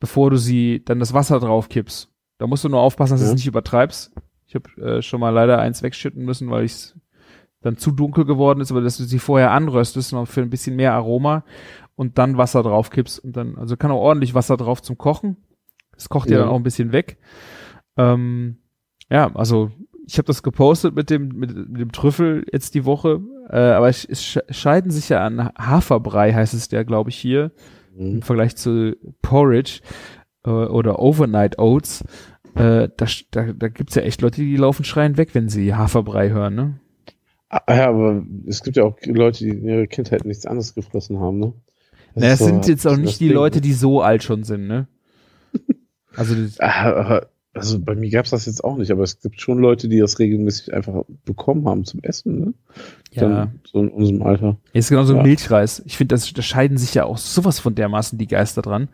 bevor du sie dann das Wasser drauf kippst. Da musst du nur aufpassen, dass ja. du es nicht übertreibst. Ich habe äh, schon mal leider eins wegschütten müssen, weil es dann zu dunkel geworden ist, aber dass du sie vorher anröstest, noch für ein bisschen mehr Aroma und dann Wasser drauf kippst und dann, also kann auch ordentlich Wasser drauf zum Kochen. Das kocht ja, ja dann auch ein bisschen weg. Ähm, ja, also ich habe das gepostet mit dem mit, mit, dem Trüffel jetzt die Woche, äh, aber es, es scheiden sich ja an Haferbrei heißt es ja, glaube ich hier mhm. im Vergleich zu Porridge äh, oder Overnight Oats. Äh, da, da, da gibt's ja echt Leute, die laufen schreien weg, wenn sie Haferbrei hören, ne? Ah, ja, aber es gibt ja auch Leute, die in ihrer Kindheit nichts anderes gefressen haben, ne? Das naja, es so, sind jetzt auch nicht die Ding. Leute, die so alt schon sind, ne? Also, ah, also bei mir gab's das jetzt auch nicht, aber es gibt schon Leute, die das regelmäßig einfach bekommen haben zum Essen, ne? Ja. Dann, so in unserem Alter. Ist genauso ja. Milchreis. Ich finde, das, da scheiden sich ja auch sowas von dermaßen die Geister dran,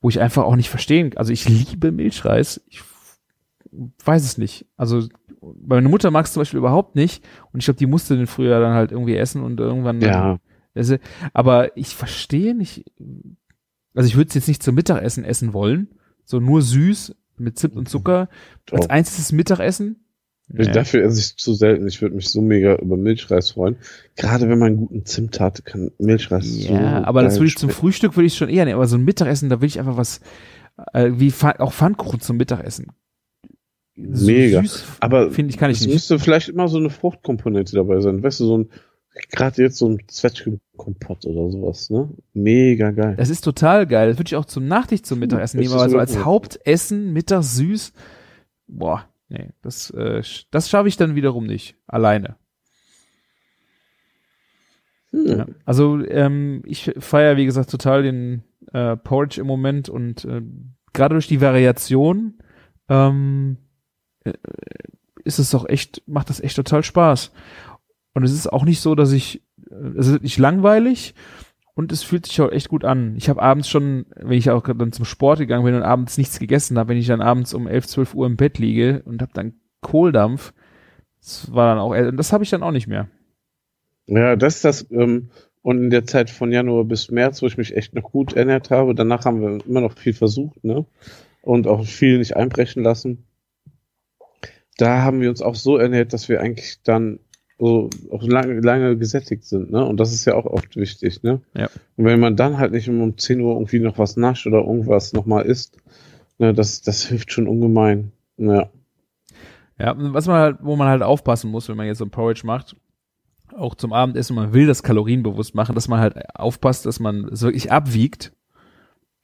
wo ich einfach auch nicht verstehen. Also ich liebe Milchreis. Ich weiß es nicht. Also meine Mutter mag es zum Beispiel überhaupt nicht und ich glaube, die musste den früher dann halt irgendwie essen und irgendwann ja. Also, aber ich verstehe nicht, also ich würde es jetzt nicht zum Mittagessen essen wollen, so nur süß mit Zimt und Zucker als oh. einziges Mittagessen. Nee. Dafür esse ich zu selten. Ich würde mich so mega über Milchreis freuen. Gerade wenn man einen guten Zimt hat, kann Milchreis ja, so Ja, aber das würde ich zum Frühstück würde ich schon eher nehmen. Aber so ein Mittagessen, da will ich einfach was, äh, wie auch Pfannkuchen zum Mittagessen. So mega. aber finde ich kann ich es nicht. müsste vielleicht immer so eine Fruchtkomponente dabei sein. Weißt du, so ein Gerade jetzt so ein Zwetschgenkompott oder sowas, ne? Mega geil. Das ist total geil. Das würde ich auch zum Nachtisch zum Mittagessen nehmen, aber so als Hauptessen, Mittag süß, boah, nee, das, äh, das schaffe ich dann wiederum nicht. Alleine. Hm. Ja, also ähm, ich feiere, wie gesagt, total den äh, Porridge im Moment und äh, gerade durch die Variation ähm, äh, ist es doch echt, macht das echt total Spaß. Und es ist auch nicht so, dass ich, es ist nicht langweilig und es fühlt sich auch echt gut an. Ich habe abends schon, wenn ich auch dann zum Sport gegangen bin und abends nichts gegessen habe, wenn ich dann abends um 11, 12 Uhr im Bett liege und habe dann Kohldampf. Das war dann auch, äh, das habe ich dann auch nicht mehr. Ja, das ist das, ähm, und in der Zeit von Januar bis März, wo ich mich echt noch gut ernährt habe, danach haben wir immer noch viel versucht, ne? Und auch viel nicht einbrechen lassen. Da haben wir uns auch so ernährt, dass wir eigentlich dann so auch lange, lange gesättigt sind, ne? Und das ist ja auch oft wichtig, ne? Ja. Und wenn man dann halt nicht um 10 Uhr irgendwie noch was nascht oder irgendwas nochmal isst, ne, das, das hilft schon ungemein. Ja. Ja, was man halt, wo man halt aufpassen muss, wenn man jetzt so ein Porridge macht, auch zum Abendessen, man will das kalorienbewusst machen, dass man halt aufpasst, dass man es wirklich abwiegt.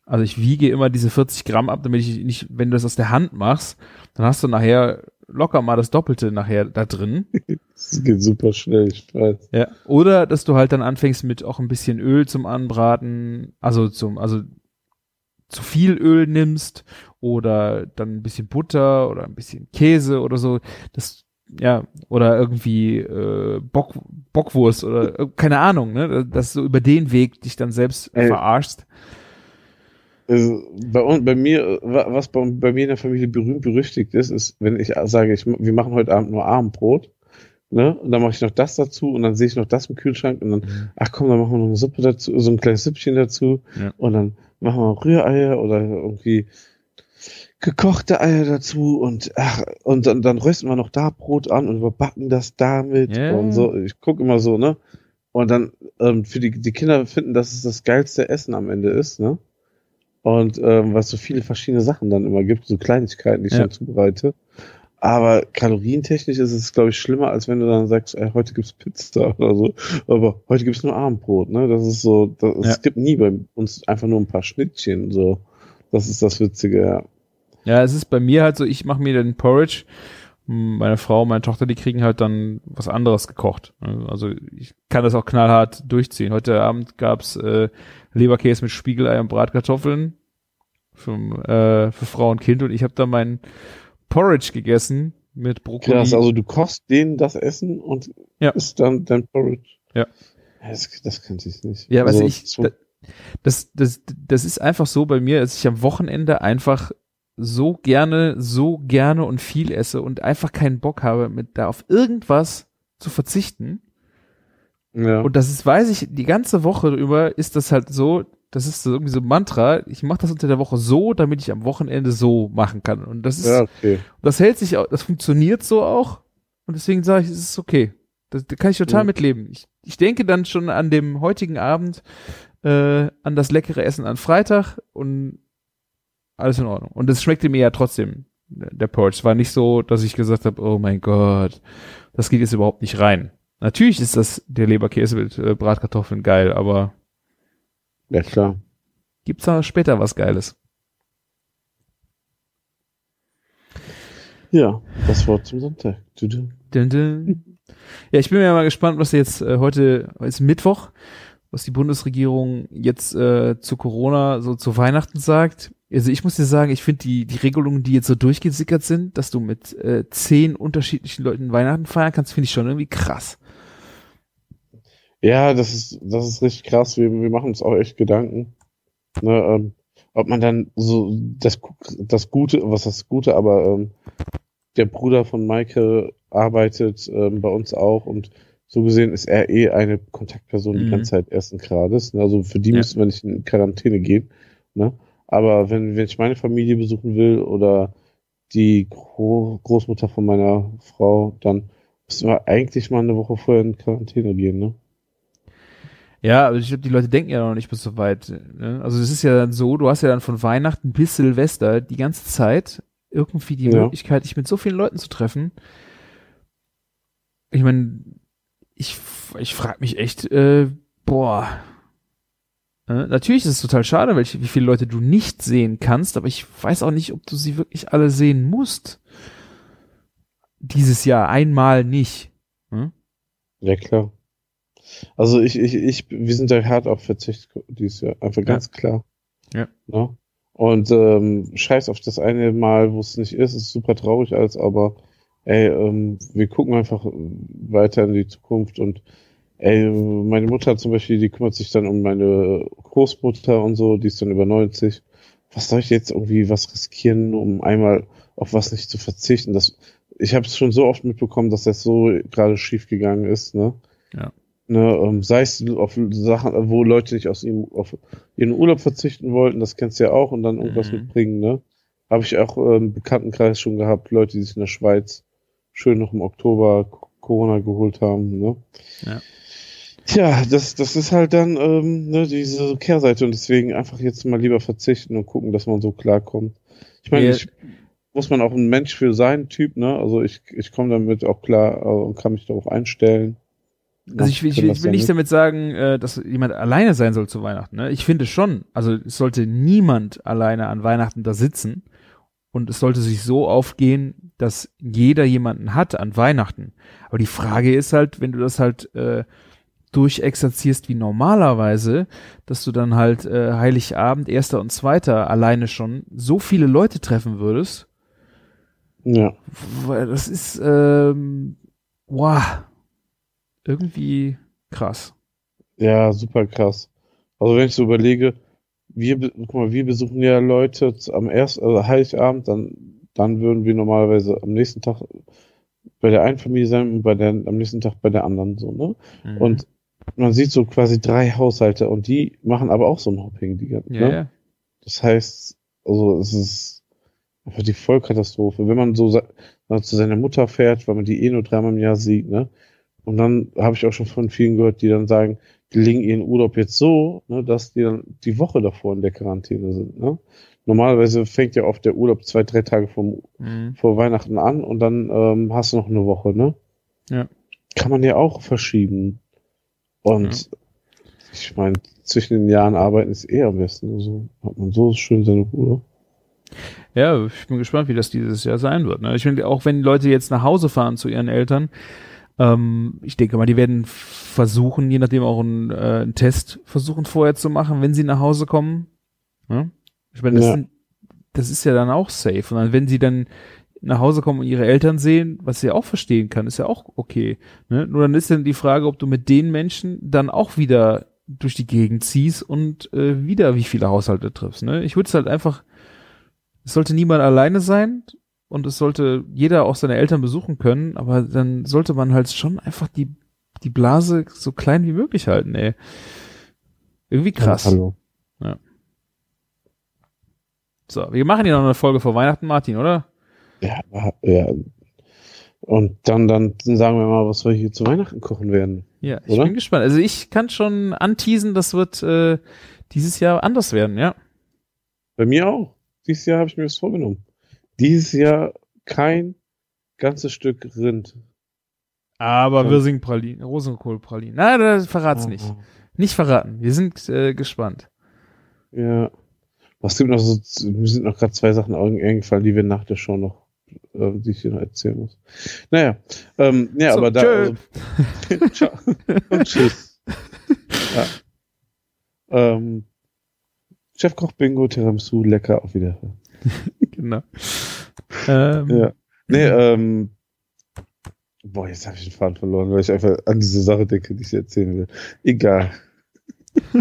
Also ich wiege immer diese 40 Gramm ab, damit ich nicht, wenn du das aus der Hand machst, dann hast du nachher locker mal das Doppelte nachher da drin. Das geht super schnell, ich weiß. Ja. Oder dass du halt dann anfängst mit auch ein bisschen Öl zum Anbraten, also zum, also zu viel Öl nimmst oder dann ein bisschen Butter oder ein bisschen Käse oder so. Das ja, oder irgendwie äh, Bock, Bockwurst oder äh, keine Ahnung, ne? Dass du über den Weg dich dann selbst Ey. verarschst. Also bei, uns, bei mir, wa- was bei, bei mir in der Familie berühmt berüchtigt ist, ist, wenn ich sage, ich, wir machen heute Abend nur Abendbrot, ne, und dann mache ich noch das dazu und dann sehe ich noch das im Kühlschrank und dann, ach komm, dann machen wir noch eine Suppe dazu, so ein kleines Süppchen dazu Ja. und dann machen wir Rühreier oder irgendwie gekochte Eier dazu und ach, und dann, dann rösten wir noch da Brot an und überbacken das damit Ja. und so. Ich gucke immer so, ne? Und dann ähm, für die, die Kinder finden, dass es das geilste Essen am Ende ist, ne? Und ähm, was so viele verschiedene Sachen dann immer gibt, so Kleinigkeiten, die ich Ja. dann zubereite. Aber kalorientechnisch ist es, glaube ich, schlimmer, als wenn du dann sagst, ey, heute gibt's Pizza oder so. Aber heute gibt's nur Abendbrot, ne? Das ist so, das, Ja. es gibt nie bei uns einfach nur ein paar Schnittchen, so. Das ist das Witzige, ja. Ja, es ist bei mir halt so, ich mache mir den Porridge. Meine Frau, meine Tochter, die kriegen halt dann was anderes gekocht. Also ich kann das auch knallhart durchziehen. Heute Abend gab's äh, Leberkäse mit Spiegelei und Bratkartoffeln für, äh, für Frau und Kind und ich habe da mein Porridge gegessen mit Brokkoli. Krass, also du kochst denen das Essen und Ja. isst dann dein Porridge. Ja. Das, das könnte ich nicht. Ja, also, ich, so- da- das, das, das ist einfach so bei mir, dass ich am Wochenende einfach so gerne, so gerne und viel esse und einfach keinen Bock habe, mit da auf irgendwas zu verzichten. ja. Und das ist, weiß ich, die ganze Woche über ist das halt so, das ist so irgendwie so ein Mantra, ich mache das unter der Woche so, damit ich am Wochenende so machen kann. Und das ist, ja, okay. das hält sich auch, das funktioniert so auch. Und deswegen sage ich, es ist okay. Das, da kann ich total Mhm. mitleben. Ich, ich denke dann schon an dem heutigen Abend äh, an das leckere Essen an Freitag und alles in Ordnung. Und es schmeckte mir ja trotzdem, der. Es war nicht so, dass ich gesagt habe, oh mein Gott, das geht jetzt überhaupt nicht rein. Natürlich ist das der Leberkäse mit äh, Bratkartoffeln geil, aber Ja, klar. gibt's da später was Geiles? Ja, das Wort zum Sonntag. Ja, ich bin mir mal gespannt, was jetzt äh, heute ist Mittwoch, was die Bundesregierung jetzt äh, zu Corona so zu Weihnachten sagt. Also ich muss dir sagen, ich finde die die Regelungen, die jetzt so durchgesickert sind, dass du mit äh, zehn unterschiedlichen Leuten Weihnachten feiern kannst, finde ich schon irgendwie krass. Ja, das ist, das ist richtig krass. Wir, wir machen uns auch echt Gedanken. Ne, ähm, ob man dann so das, das Gute, was das Gute, aber ähm, der Bruder von Maike arbeitet ähm, bei uns auch und so gesehen ist er eh eine Kontaktperson die Mhm. ganze Zeit ersten Grades. Ne? Also für die Ja. müssen wir nicht in Quarantäne gehen. Ne? Aber wenn, wenn ich meine Familie besuchen will oder die Gro Großmutter von meiner Frau, dann müssen wir eigentlich mal eine Woche vorher in Quarantäne gehen. Ne? Ja, aber ich glaube, die Leute denken ja noch nicht bis so weit. Ne? Also es ist ja dann so, du hast ja dann von Weihnachten bis Silvester die ganze Zeit irgendwie die Ja. Möglichkeit, dich mit so vielen Leuten zu treffen. Ich meine, ich, ich frage mich echt, äh, boah. Äh, natürlich ist es total schade, welche, wie viele Leute du nicht sehen kannst, aber ich weiß auch nicht, ob du sie wirklich alle sehen musst. Dieses Jahr einmal nicht. Hm? Ja, klar. Also ich, ich, ich, wir sind da hart auf Verzicht dieses Jahr. Einfach ganz klar. Ja. Ne? Und ähm, scheiß auf das eine Mal, wo es nicht ist, ist super traurig alles, aber ey, ähm, wir gucken einfach weiter in die Zukunft und ey, meine Mutter zum Beispiel, die kümmert sich dann um meine Großmutter und so, die ist dann über 90. Was soll ich jetzt irgendwie was riskieren, um einmal auf was nicht zu verzichten? Das ich habe es schon so oft mitbekommen, dass das so gerade schief gegangen ist, ne? Ja. Ne, ähm, sei es auf Sachen, wo Leute nicht aus ihrem, auf ihren Urlaub verzichten wollten, das kennst du ja auch, und dann irgendwas Mhm. mitbringen, ne? Habe ich auch äh, im Bekanntenkreis schon gehabt, Leute, die sich in der Schweiz schön noch im Oktober Corona geholt haben, ne? Ja. Tja, das, das ist halt dann ähm, ne, diese Kehrseite und deswegen einfach jetzt mal lieber verzichten und gucken, dass man so klarkommt. Ich meine, ich muss man auch ein Mensch für sein Typ, ne? Also ich, ich komme damit auch klar äh, und kann mich darauf einstellen. Also ich, will- ich, ich will nicht damit sagen, äh, dass jemand alleine sein soll zu Weihnachten. Ne? Ich finde schon, also es sollte niemand alleine an Weihnachten da sitzen und es sollte sich so aufgehen, dass jeder jemanden hat an Weihnachten. Aber die Frage ist halt, wenn du das halt äh, durchexerzierst wie normalerweise, dass du dann halt äh, Heiligabend, erster und zweiter alleine schon so viele Leute treffen würdest, Ja. das ist ähm, wow, irgendwie krass. Ja, super krass. Also wenn ich so überlege, wir, guck mal, wir besuchen ja Leute am ersten, also Heiligabend, dann, dann würden wir normalerweise am nächsten Tag bei der einen Familie sein und bei der, am nächsten Tag bei der anderen, so, ne? Mhm. Und man sieht so quasi drei Haushalte und die machen aber auch so ein Hopping, die ganzen, ja, ne? ja. Das heißt, also es ist einfach die Vollkatastrophe. Wenn man so zu seiner Mutter fährt, weil man die eh nur dreimal im Jahr sieht, ne? Und dann habe ich auch schon von vielen gehört, die dann sagen, die legen ihren Urlaub jetzt so, ne, dass die dann die Woche davor in der Quarantäne sind, ne? Normalerweise fängt ja oft der Urlaub zwei, drei Tage vom, Mhm. vor Weihnachten an und dann ähm, hast du noch eine Woche, ne? Ja. Kann man ja auch verschieben. Und ich meine, zwischen den Jahren arbeiten ist eh am besten. Also hat man so schön seine Ruhe. Ja, ich bin gespannt, wie das dieses Jahr sein wird. Ne? Ich finde, auch wenn Leute jetzt nach Hause fahren zu ihren Eltern, ähm, ich denke mal, die werden versuchen, je nachdem auch einen, äh, einen Test versuchen vorher zu machen, wenn sie nach Hause kommen. Ne? Ich meine, das, Ja. sind, das ist ja dann auch safe. Und dann, wenn sie dann nach Hause kommen und ihre Eltern sehen, was sie auch verstehen kann, ist ja auch okay. Ne? Nur dann ist dann die Frage, ob du mit den Menschen dann auch wieder durch die Gegend ziehst und äh, wieder wie viele Haushalte triffst. Ne? Ich würde es halt einfach, es sollte niemand alleine sein und es sollte jeder auch seine Eltern besuchen können, aber dann sollte man halt schon einfach die, die Blase so klein wie möglich halten, ey. Irgendwie krass. Hallo. So, wir machen hier noch eine Folge vor Weihnachten, Martin, oder? Ja, ja. Und dann, dann sagen wir mal, was wir hier zu Weihnachten kochen werden. Ja, ich Oder? bin gespannt. Also ich kann schon anteasen, das wird äh, dieses Jahr anders werden, ja. Bei mir auch. Dieses Jahr habe ich mir das vorgenommen. Dieses Jahr kein ganzes Stück Rind. Aber Ja. Wirsingpralinen, Rosenkohlpralinen. Na, das verrat's nicht. Aha. Nicht verraten. Wir sind äh, gespannt. Ja. Was gibt noch so, mir sind noch gerade zwei Sachen eing- eingefallen, die wir nach der Show noch, äh, die ich hier noch erzählen muss. Naja, ähm, ja, So, aber da, tschö. also, ciao und tschüss. Ja. Ähm, Chefkoch Bingo, Tiramisu, lecker, auf Wiederhören. Genau. Ähm, Ja. Nee, ähm, boah, jetzt habe ich den Faden verloren, weil ich einfach an diese Sache denke, die ich erzählen will. Egal.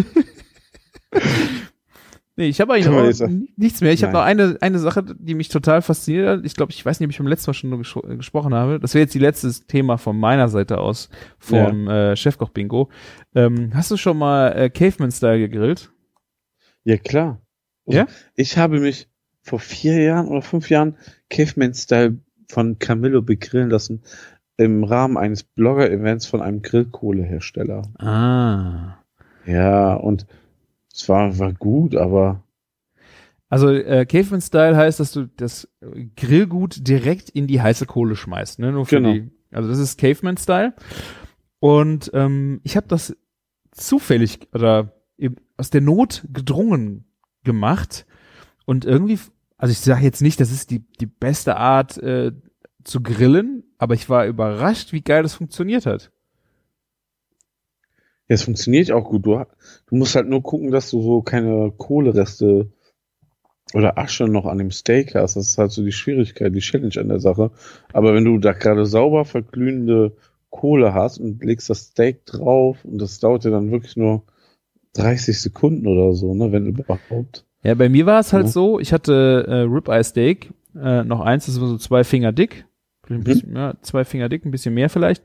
Nee, ich habe eigentlich sagen? nichts mehr. Ich habe noch eine, eine Sache, die mich total fasziniert hat. Ich glaube, ich weiß nicht, ob ich beim letzten Mal schon nur gesch äh, gesprochen habe. Das wäre jetzt die letztes Thema von meiner Seite aus vom äh, Chefkoch-Bingo. Ähm, hast du schon mal äh, Caveman-Style gegrillt? Ja, klar. Also, Ja? Ich habe mich vor vier Jahren oder fünf Jahren Caveman-Style von Camillo begrillen lassen im Rahmen eines Blogger-Events von einem Grillkohlehersteller. Ah. Ja, und es war, war gut, aber Also äh, Caveman-Style heißt, dass du das Grillgut direkt in die heiße Kohle schmeißt. Ne? Nur für Genau. die, also das ist Caveman-Style. Und ähm, ich habe das zufällig oder eben aus der Not gedrungen gemacht. Und irgendwie, also ich sage jetzt nicht, das ist die, die beste Art äh, zu grillen, aber ich war überrascht, wie geil das funktioniert hat. ja, es funktioniert auch gut. Du, du musst halt nur gucken, dass du so keine Kohlereste oder Asche noch an dem Steak hast. Das ist halt so die Schwierigkeit, die Challenge an der Sache. Aber wenn du da gerade sauber verglühende Kohle hast und legst das Steak drauf und das dauert dir dann wirklich nur 30 Sekunden oder so, ne, wenn überhaupt. Ja, bei mir war es halt Ja. so, ich hatte äh, Ribeye Steak, äh, noch eins, das war so zwei Finger dick, Ein bisschen, ja, zwei Finger dick, ein bisschen mehr vielleicht.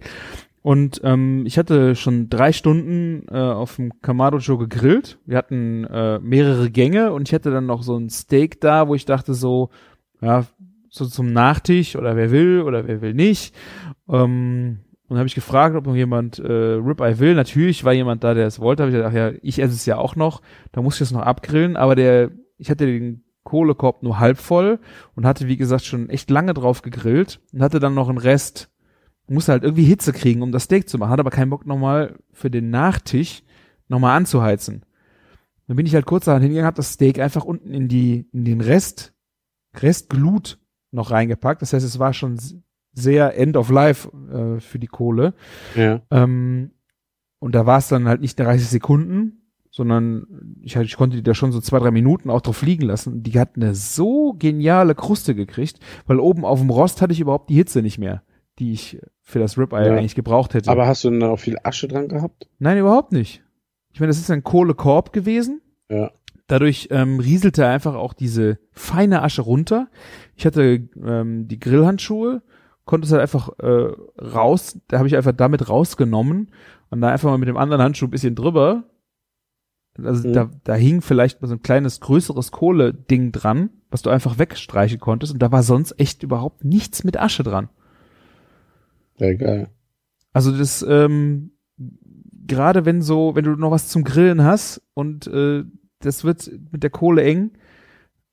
Und ähm, ich hatte schon drei Stunden äh, auf dem Kamado-Joe gegrillt. Wir hatten äh, mehrere Gänge und ich hatte dann noch so ein Steak da, wo ich dachte so, ja, so zum Nachtisch oder wer will oder wer will nicht. Ähm, und habe ich gefragt, ob noch jemand äh, Ribeye will. Natürlich war jemand da, der es wollte. Habe ich gedacht, ja, ich esse es ja auch noch. Da muss ich es noch abgrillen. Aber der, ich hatte den Kohlekorb nur halb voll und hatte, wie gesagt, schon echt lange drauf gegrillt und hatte dann noch einen Rest musste halt irgendwie Hitze kriegen, um das Steak zu machen, hat aber keinen Bock nochmal für den Nachtisch nochmal anzuheizen. Dann bin ich halt kurz daran hingegangen, hab das Steak einfach unten in die, in den Rest, Restglut noch reingepackt. Das heißt, es war schon sehr End of Life äh, für die Kohle. Ja. Ähm, und da war es dann halt nicht 30 Sekunden, sondern ich, ich konnte die da schon so zwei, drei Minuten auch drauf liegen lassen. Die hat eine so geniale Kruste gekriegt, weil oben auf dem Rost hatte ich überhaupt die Hitze nicht mehr die ich für das Ribeye ja. eigentlich gebraucht hätte. Aber hast du denn auch viel Asche dran gehabt? Nein, überhaupt nicht. Ich meine, das ist ein Kohlekorb gewesen. Ja. Dadurch ähm, rieselte einfach auch diese feine Asche runter. Ich hatte ähm, die Grillhandschuhe, konnte es halt einfach äh, raus, da habe ich einfach damit rausgenommen und da einfach mal mit dem anderen Handschuh ein bisschen drüber. Also mhm. da, da hing vielleicht mal so ein kleines, größeres Kohle-Ding dran, was du einfach wegstreichen konntest und da war sonst echt überhaupt nichts mit Asche dran. Ja, geil. Also das, ähm, gerade wenn so, wenn du noch was zum Grillen hast und äh, das wird mit der Kohle eng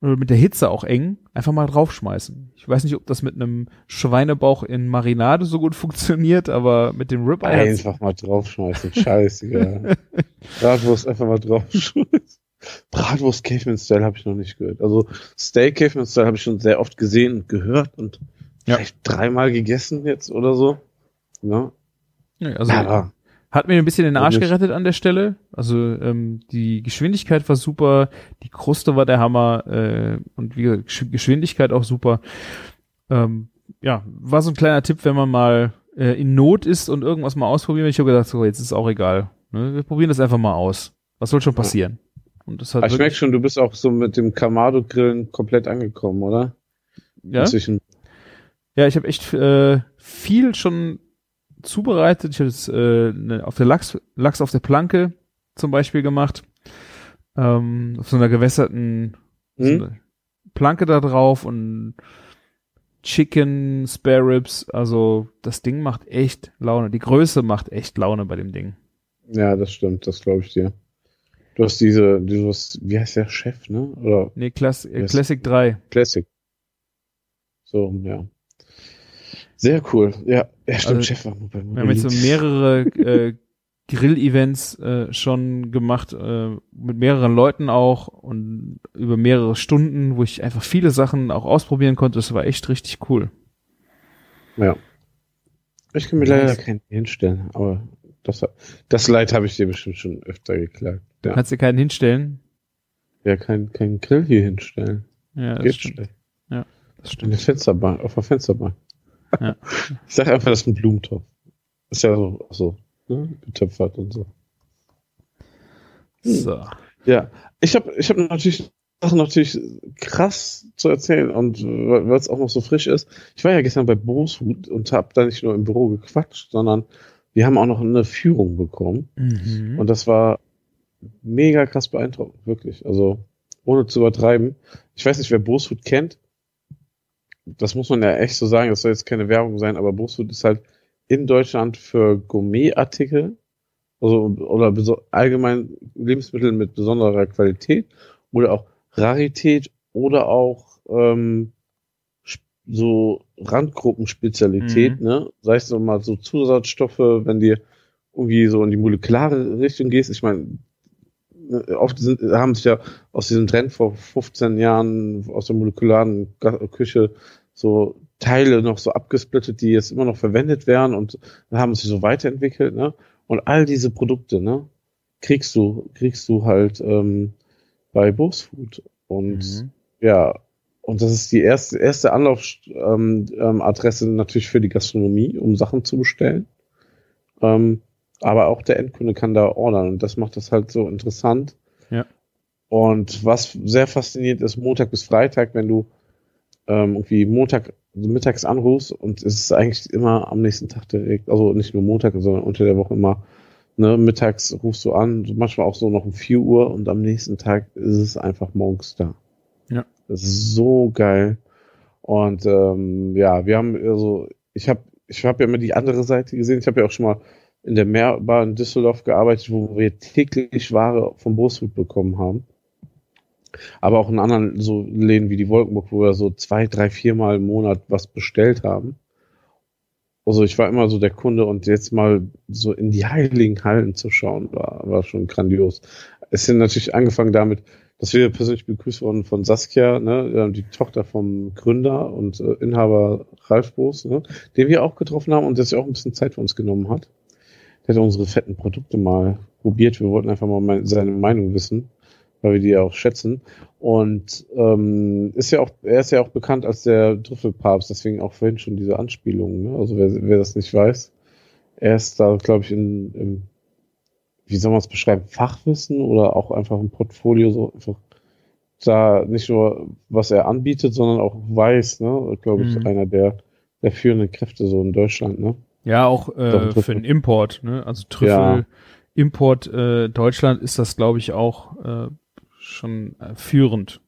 oder mit der Hitze auch eng, einfach mal draufschmeißen. Ich weiß nicht, ob das mit einem Schweinebauch in Marinade so gut funktioniert, aber mit dem Ribeye einfach mal draufschmeißen, scheißegal. Bratwurst einfach mal draufschmeißen. Bratwurst Caveman Style habe ich noch nicht gehört. Also Steak Caveman Style habe ich schon sehr oft gesehen und gehört und ja. vielleicht dreimal gegessen jetzt oder so. Ja. ja also ja. Hat mir ein bisschen den Arsch gerettet an der Stelle. Also ähm, die Geschwindigkeit war super, die Kruste war der Hammer äh, und wie Geschwindigkeit auch super. Ähm, ja, war so ein kleiner Tipp, wenn man mal äh, in Not ist und irgendwas mal ausprobieren. Ich habe gedacht, so jetzt ist auch egal. Ne? Wir probieren das einfach mal aus. Was soll schon passieren? Und das hat ich merke schon, du bist auch so mit dem Kamado-Grillen komplett angekommen, oder? Ja. Inzwischen. Ja, ich habe echt äh, viel schon zubereitet. Ich habe jetzt äh, ne, auf der Lachs, Lachs auf der Planke zum Beispiel gemacht. Ähm, auf so einer gewässerten hm? so eine Planke da drauf und Chicken, Spare Ribs. Also das Ding macht echt Laune. Die Größe macht echt Laune bei dem Ding. Ja, das stimmt. Das glaube ich dir. Du hast diese, du hast, wie heißt der Chef, ne? Oder? Nee, Class, äh, Classic 3. Classic. So, ja. Sehr cool. Ja, ja stimmt, also, Chef war bei Wir haben jetzt so mehrere äh, Grill-Events äh, schon gemacht, äh, mit mehreren Leuten auch und über mehrere Stunden, wo ich einfach viele Sachen auch ausprobieren konnte. Das war echt richtig cool. Ja. Ich kann mir leider keinen hinstellen, aber das, das Leid habe ich dir bestimmt schon öfter geklagt. Ja. Kannst du keinen hinstellen? Ja, keinen kein Grill hier hinstellen. Ja, das Geht stimmt. Schlecht. Ja, das stimmt. Eine Fensterbank, auf der Fensterbank. Ja. Ich sag einfach, das ist ein Blumentopf. Ist ja so, so ne? getöpfert und so. So. Ja, ich habe ich hab natürlich Sachen natürlich krass zu erzählen und weil es auch noch so frisch ist. Ich war ja gestern bei Bosfood und habe da nicht nur im Büro gequatscht, sondern wir haben auch noch eine Führung bekommen. Mhm. Und das war mega krass beeindruckend, wirklich. Also ohne zu übertreiben. Ich weiß nicht, wer Bosfood kennt das muss man ja echt so sagen, das soll jetzt keine Werbung sein, aber Bosfood ist halt in Deutschland für Gourmetartikel, also oder allgemein Lebensmittel mit besonderer Qualität oder auch Rarität oder auch ähm, so Randgruppenspezialität, mhm. ne? Sei es so mal so Zusatzstoffe, wenn dir irgendwie so in die molekulare Richtung gehst. Ich meine, ne, oft sind, haben sich ja aus diesem Trend vor 15 Jahren aus der molekularen Küche so Teile noch so abgesplittet, die jetzt immer noch verwendet werden und dann haben sich so weiterentwickelt, ne? Und all diese Produkte, ne, kriegst du, kriegst du halt ähm, bei Bosfood. Und mhm. ja, und das ist die erste, erste Anlaufadresse ähm, ähm, natürlich für die Gastronomie, um Sachen zu bestellen. Ähm, aber auch der Endkunde kann da ordern und das macht das halt so interessant. Ja. Und was sehr faszinierend ist, Montag bis Freitag, wenn du ähm, irgendwie Montag also mittags anrufst und es ist eigentlich immer am nächsten Tag direkt, also nicht nur Montag, sondern unter der Woche immer, ne, mittags rufst du an, manchmal auch so noch um 4 Uhr und am nächsten Tag ist es einfach morgens da. Ja. Das ist so geil. Und ähm, ja, wir haben also, ich habe ich habe ja immer die andere Seite gesehen. Ich habe ja auch schon mal in der Meerbar in Düsseldorf gearbeitet, wo wir täglich Ware vom Bootsfood bekommen haben. Aber auch in anderen so Läden wie die Wolkenburg, wo wir so zwei, drei, viermal im Monat was bestellt haben. Also ich war immer so der Kunde und jetzt mal so in die heiligen Hallen zu schauen, war, war schon grandios. Es sind natürlich angefangen damit, dass wir persönlich begrüßt wurden von Saskia, ne, die Tochter vom Gründer und äh, Inhaber Ralf Boos, ne, den wir auch getroffen haben und der sich auch ein bisschen Zeit für uns genommen hat. Der hat unsere fetten Produkte mal probiert. Wir wollten einfach mal seine Meinung wissen weil wir die ja auch schätzen. Und ähm, ist ja auch, er ist ja auch bekannt als der Trüffelpapst, deswegen auch vorhin schon diese Anspielungen. Ne? Also wer, wer das nicht weiß, er ist da, glaube ich, in, im, wie soll man es beschreiben, Fachwissen oder auch einfach ein Portfolio, so einfach da nicht nur, was er anbietet, sondern auch weiß, ne, glaube ich, mhm. einer der, der führenden Kräfte so in Deutschland, ne? Ja, auch äh, für den Import, ne? Also Trüffel, ja. Import äh, Deutschland ist das, glaube ich, auch äh, schon äh, führend.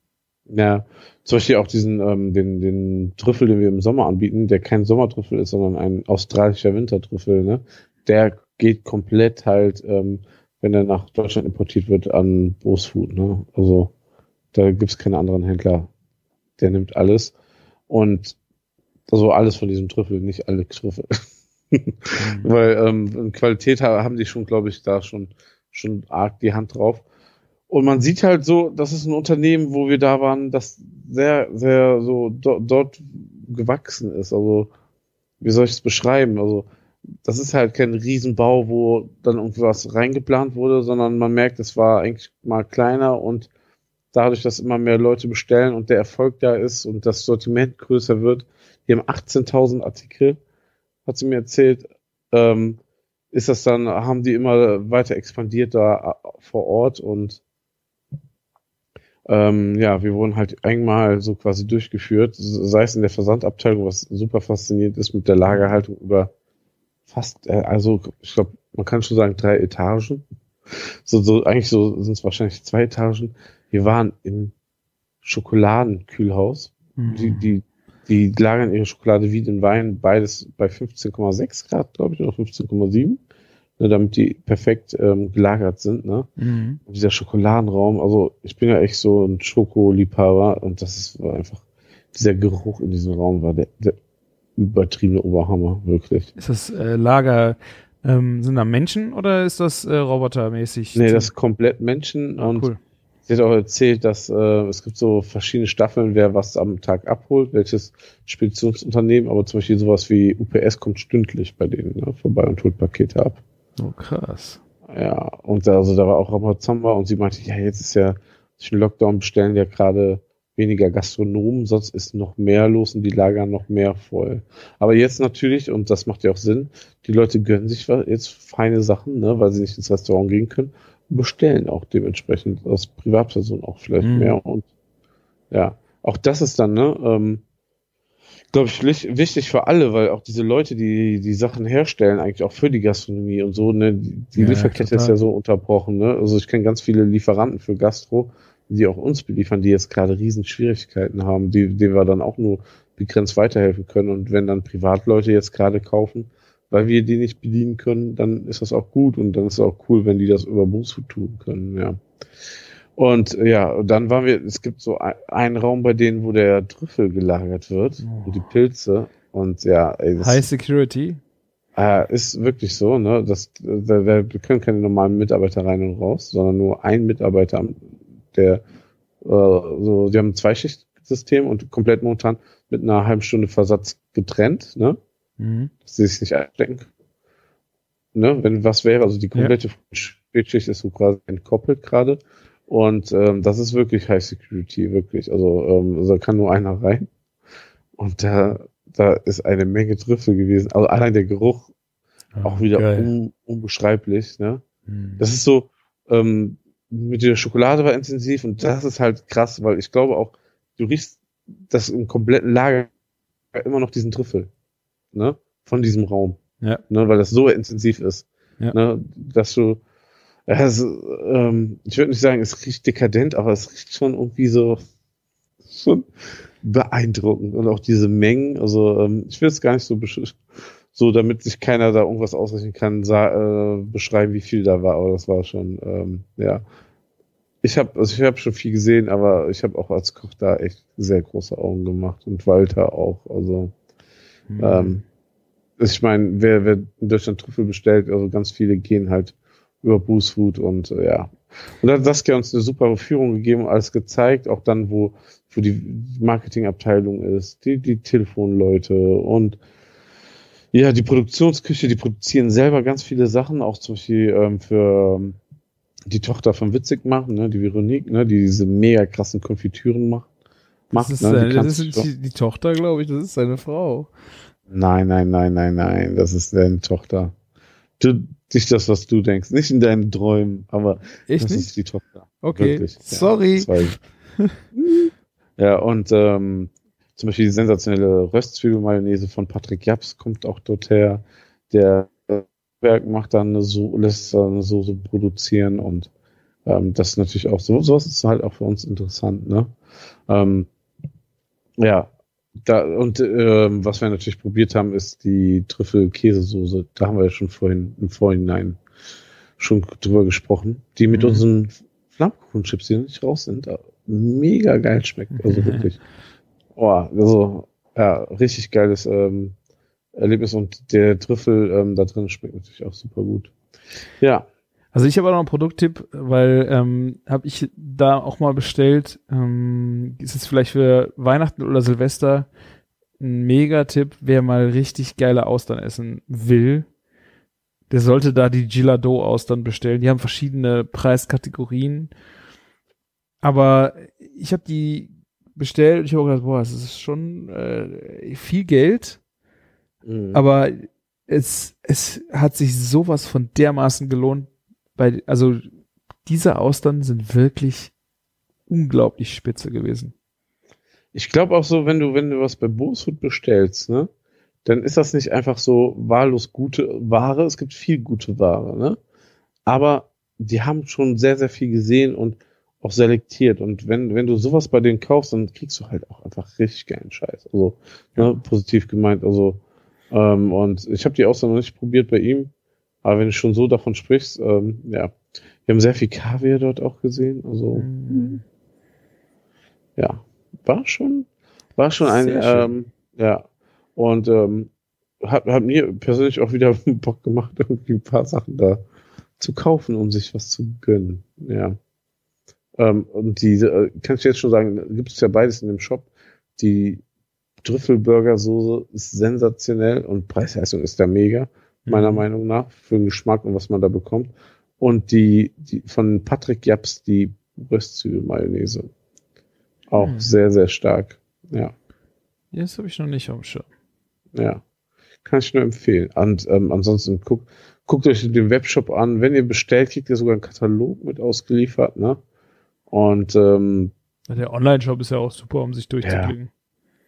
Ja, zum Beispiel auch diesen, ähm, den, den Trüffel, den wir im Sommer anbieten, der kein Sommertrüffel ist, sondern ein australischer Wintertrüffel, ne? Der geht komplett halt, ähm, wenn er nach Deutschland importiert wird, an Bosfood, ne? Also da gibt's keine anderen Händler. Der nimmt alles. Und also alles von diesem Trüffel, nicht alle Trüffel. mhm. Weil ähm, in Qualität haben die schon, glaube ich, da schon, schon arg die Hand drauf. Und man sieht halt so, das ist ein Unternehmen, wo wir da waren, das sehr, sehr so do, dort gewachsen ist. Also, wie soll ich es beschreiben? Also, das ist halt kein Riesenbau, wo dann irgendwas reingeplant wurde, sondern man merkt, es war eigentlich mal kleiner und dadurch, dass immer mehr Leute bestellen und der Erfolg da ist und das Sortiment größer wird, die haben 18.000 Artikel, hat sie mir erzählt, ähm, ist das dann, haben die immer weiter expandiert da äh, vor Ort und ähm, ja, wir wurden halt einmal so quasi durchgeführt, sei es in der Versandabteilung, was super faszinierend ist mit der Lagerhaltung über fast, äh, also ich glaube, man kann schon sagen drei Etagen. So, so eigentlich so sind es wahrscheinlich zwei Etagen. Wir waren im Schokoladenkühlhaus. Mhm. Die, die, die lagern ihre Schokolade wie den Wein, beides bei 15,6 Grad, glaube ich, oder 15,7 ne, damit die perfekt ähm, gelagert sind. Ne? Mhm. dieser Schokoladenraum, also ich bin ja echt so ein Schokoliebhaber und das ist einfach, dieser Geruch in diesem Raum war der, der übertriebene Oberhammer, wirklich. Ist das äh, Lager, ähm, sind da Menschen oder ist das äh, robotermäßig? Nee, das ist komplett Menschen ah, und cool. Sie hat auch erzählt, dass äh, es gibt so verschiedene Staffeln, wer was am Tag abholt, welches Speditionsunternehmen, aber zum Beispiel sowas wie UPS kommt stündlich bei denen ne, vorbei und holt Pakete ab. Oh, krass. Ja, und also da war auch Ramazamba und sie meinte, ja, jetzt ist ja durch den Lockdown bestellen ja gerade weniger Gastronomen, sonst ist noch mehr los und die lagern noch mehr voll. Aber jetzt natürlich, und das macht ja auch Sinn, die Leute gönnen sich jetzt feine Sachen, ne, weil sie nicht ins Restaurant gehen können, bestellen auch dementsprechend als Privatperson auch vielleicht mhm. mehr und ja, auch das ist dann, ne, ähm, glaube ich, wichtig für alle, weil auch diese Leute, die die Sachen herstellen, eigentlich auch für die Gastronomie und so, ne, die ja, Lieferkette total. ist ja so unterbrochen, ne? Also ich kenne ganz viele Lieferanten für Gastro, die auch uns beliefern, die jetzt gerade riesen Schwierigkeiten haben, die, die wir dann auch nur begrenzt weiterhelfen können. Und wenn dann Privatleute jetzt gerade kaufen, weil wir die nicht bedienen können, dann ist das auch gut und dann ist es auch cool, wenn die das über Berufsfood tun können, ja. Und ja, dann waren wir, es gibt so einen Raum bei denen, wo der Trüffel gelagert wird oh. und die Pilze. Und ja, ey, High Security. Äh, ist wirklich so, ne? Das, da, da können keine normalen Mitarbeiter rein und raus, sondern nur ein Mitarbeiter, der äh, so, die haben ein Zweischichtsystem und komplett momentan mit einer halben Stunde Versatz getrennt, ne? Mhm. Dass sie sich nicht einstecken. Ne? Wenn was wäre, also die komplette ja. Spätschicht ist so quasi entkoppelt gerade und ähm, das ist wirklich High Security, wirklich. Also ähm, also da kann nur einer rein. Und da, da ist eine Menge Trüffel gewesen. Also allein der Geruch ah, auch wieder un, unbeschreiblich. Ne? Hm. Das ist so, ähm, mit der Schokolade war intensiv und das ist halt krass, weil ich glaube auch, du riechst das im kompletten Lager immer noch diesen Trüffel, ne? Von diesem Raum. Ja. Ne, weil das so intensiv ist. Ja. Ne, dass du, es, ähm, ich würde nicht sagen, es riecht dekadent, aber es riecht schon irgendwie so schon beeindruckend. Und auch diese Mengen, also ähm, ich will es gar nicht so so, damit sich keiner da irgendwas ausrechnen kann, äh, beschreiben, wie viel da war, aber das war schon, ähm, ja. Ich habe also ich habe schon viel gesehen, aber ich habe auch als Koch da echt sehr große Augen gemacht und Walter auch. Also Mhm. ähm, ich meine, wer, wer in Deutschland Trüffel bestellt, also ganz viele gehen halt über Food und äh, ja. Und dann hat Saskia uns eine super Führung gegeben, alles gezeigt, auch dann, wo, wo die Marketingabteilung ist, die, die Telefonleute und ja, die Produktionsküche, die produzieren selber ganz viele Sachen, auch zum Beispiel ähm, für ähm, die Tochter von Witzig machen, ne, die Veronique, ne, die diese mega krassen Konfitüren macht. Das macht ist, ne, seine, die das ist die, die Tochter, glaube ich, das ist seine Frau. Nein, nein, nein, nein, nein, das ist deine Tochter. Du, nicht das, was du denkst, nicht in deinen Träumen, aber Echt das nicht? ist die Tochter. Okay, Wirklich. Ja, sorry. das ich. ja, und ähm, zum Beispiel die sensationelle Röstzwiebelmayonnaise von Patrick Japs kommt auch dort her. Der Werk macht dann eine so lässt dann eine Soße produzieren und ähm, das ist natürlich auch so, sowas ist halt auch für uns interessant, ne? Ähm, ja, da, und ähm, was wir natürlich probiert haben, ist die Trüffel-Käsesoße. Da haben wir ja schon vorhin im Vorhinein schon drüber gesprochen. Die mit Mhm. unseren Flammkuchenchips, die noch nicht raus sind, mega geil schmeckt. Also wirklich. Oh, also, ja, richtig geiles ähm, Erlebnis und der Trüffel ähm, da drin schmeckt natürlich auch super gut. Ja, Also ich habe auch noch einen Produkttipp, weil ähm, habe ich da auch mal bestellt. Ähm, ist es vielleicht für Weihnachten oder Silvester ein Megatipp, wer mal richtig geile Austern essen will. Der sollte da die Gilado Austern bestellen. Die haben verschiedene Preiskategorien. Aber ich habe die bestellt und ich habe gedacht, boah, das ist schon äh, viel Geld. Mhm. Aber es, es hat sich sowas von dermaßen gelohnt. Bei, also diese Austern sind wirklich unglaublich spitze gewesen. Ich glaube auch so, wenn du, wenn du was bei Bootsfood bestellst, ne, dann ist das nicht einfach so wahllos gute Ware. Es gibt viel gute Ware, ne? Aber die haben schon sehr, sehr viel gesehen und auch selektiert. Und wenn, wenn du sowas bei denen kaufst, dann kriegst du halt auch einfach richtig geilen Scheiß. Also, ne, positiv gemeint. Also, ähm, und ich habe die Austern noch nicht probiert bei ihm. Aber wenn du schon so davon sprichst, ähm, ja. Wir haben sehr viel Kaviar dort auch gesehen. Also, Mhm. ja, war schon, war schon ein, ähm, ja. Und ähm, hat, hat mir persönlich auch wieder Bock gemacht, irgendwie ein paar Sachen da zu kaufen, um sich was zu gönnen. Ja. Ähm, und die, äh, kann ich jetzt schon sagen, gibt es ja beides in dem Shop. Die Trüffelburger-Soße ist sensationell und Preisleistung ist da mega, meiner Mhm. Meinung nach, für den Geschmack und was man da bekommt. Und die, die von Patrick Japs, die Röstzwiebel-Mayonnaise. Auch Mhm. sehr, sehr stark. Ja, Ja, Das habe ich noch nicht auf dem Schirm. ja. Kann ich nur empfehlen. Und ähm, ansonsten guckt, guckt euch den Webshop an. Wenn ihr bestellt, kriegt ihr sogar einen Katalog mit ausgeliefert, ne? Und ähm, Ja, Der Online-Shop ist ja auch super, um sich durchzuklicken.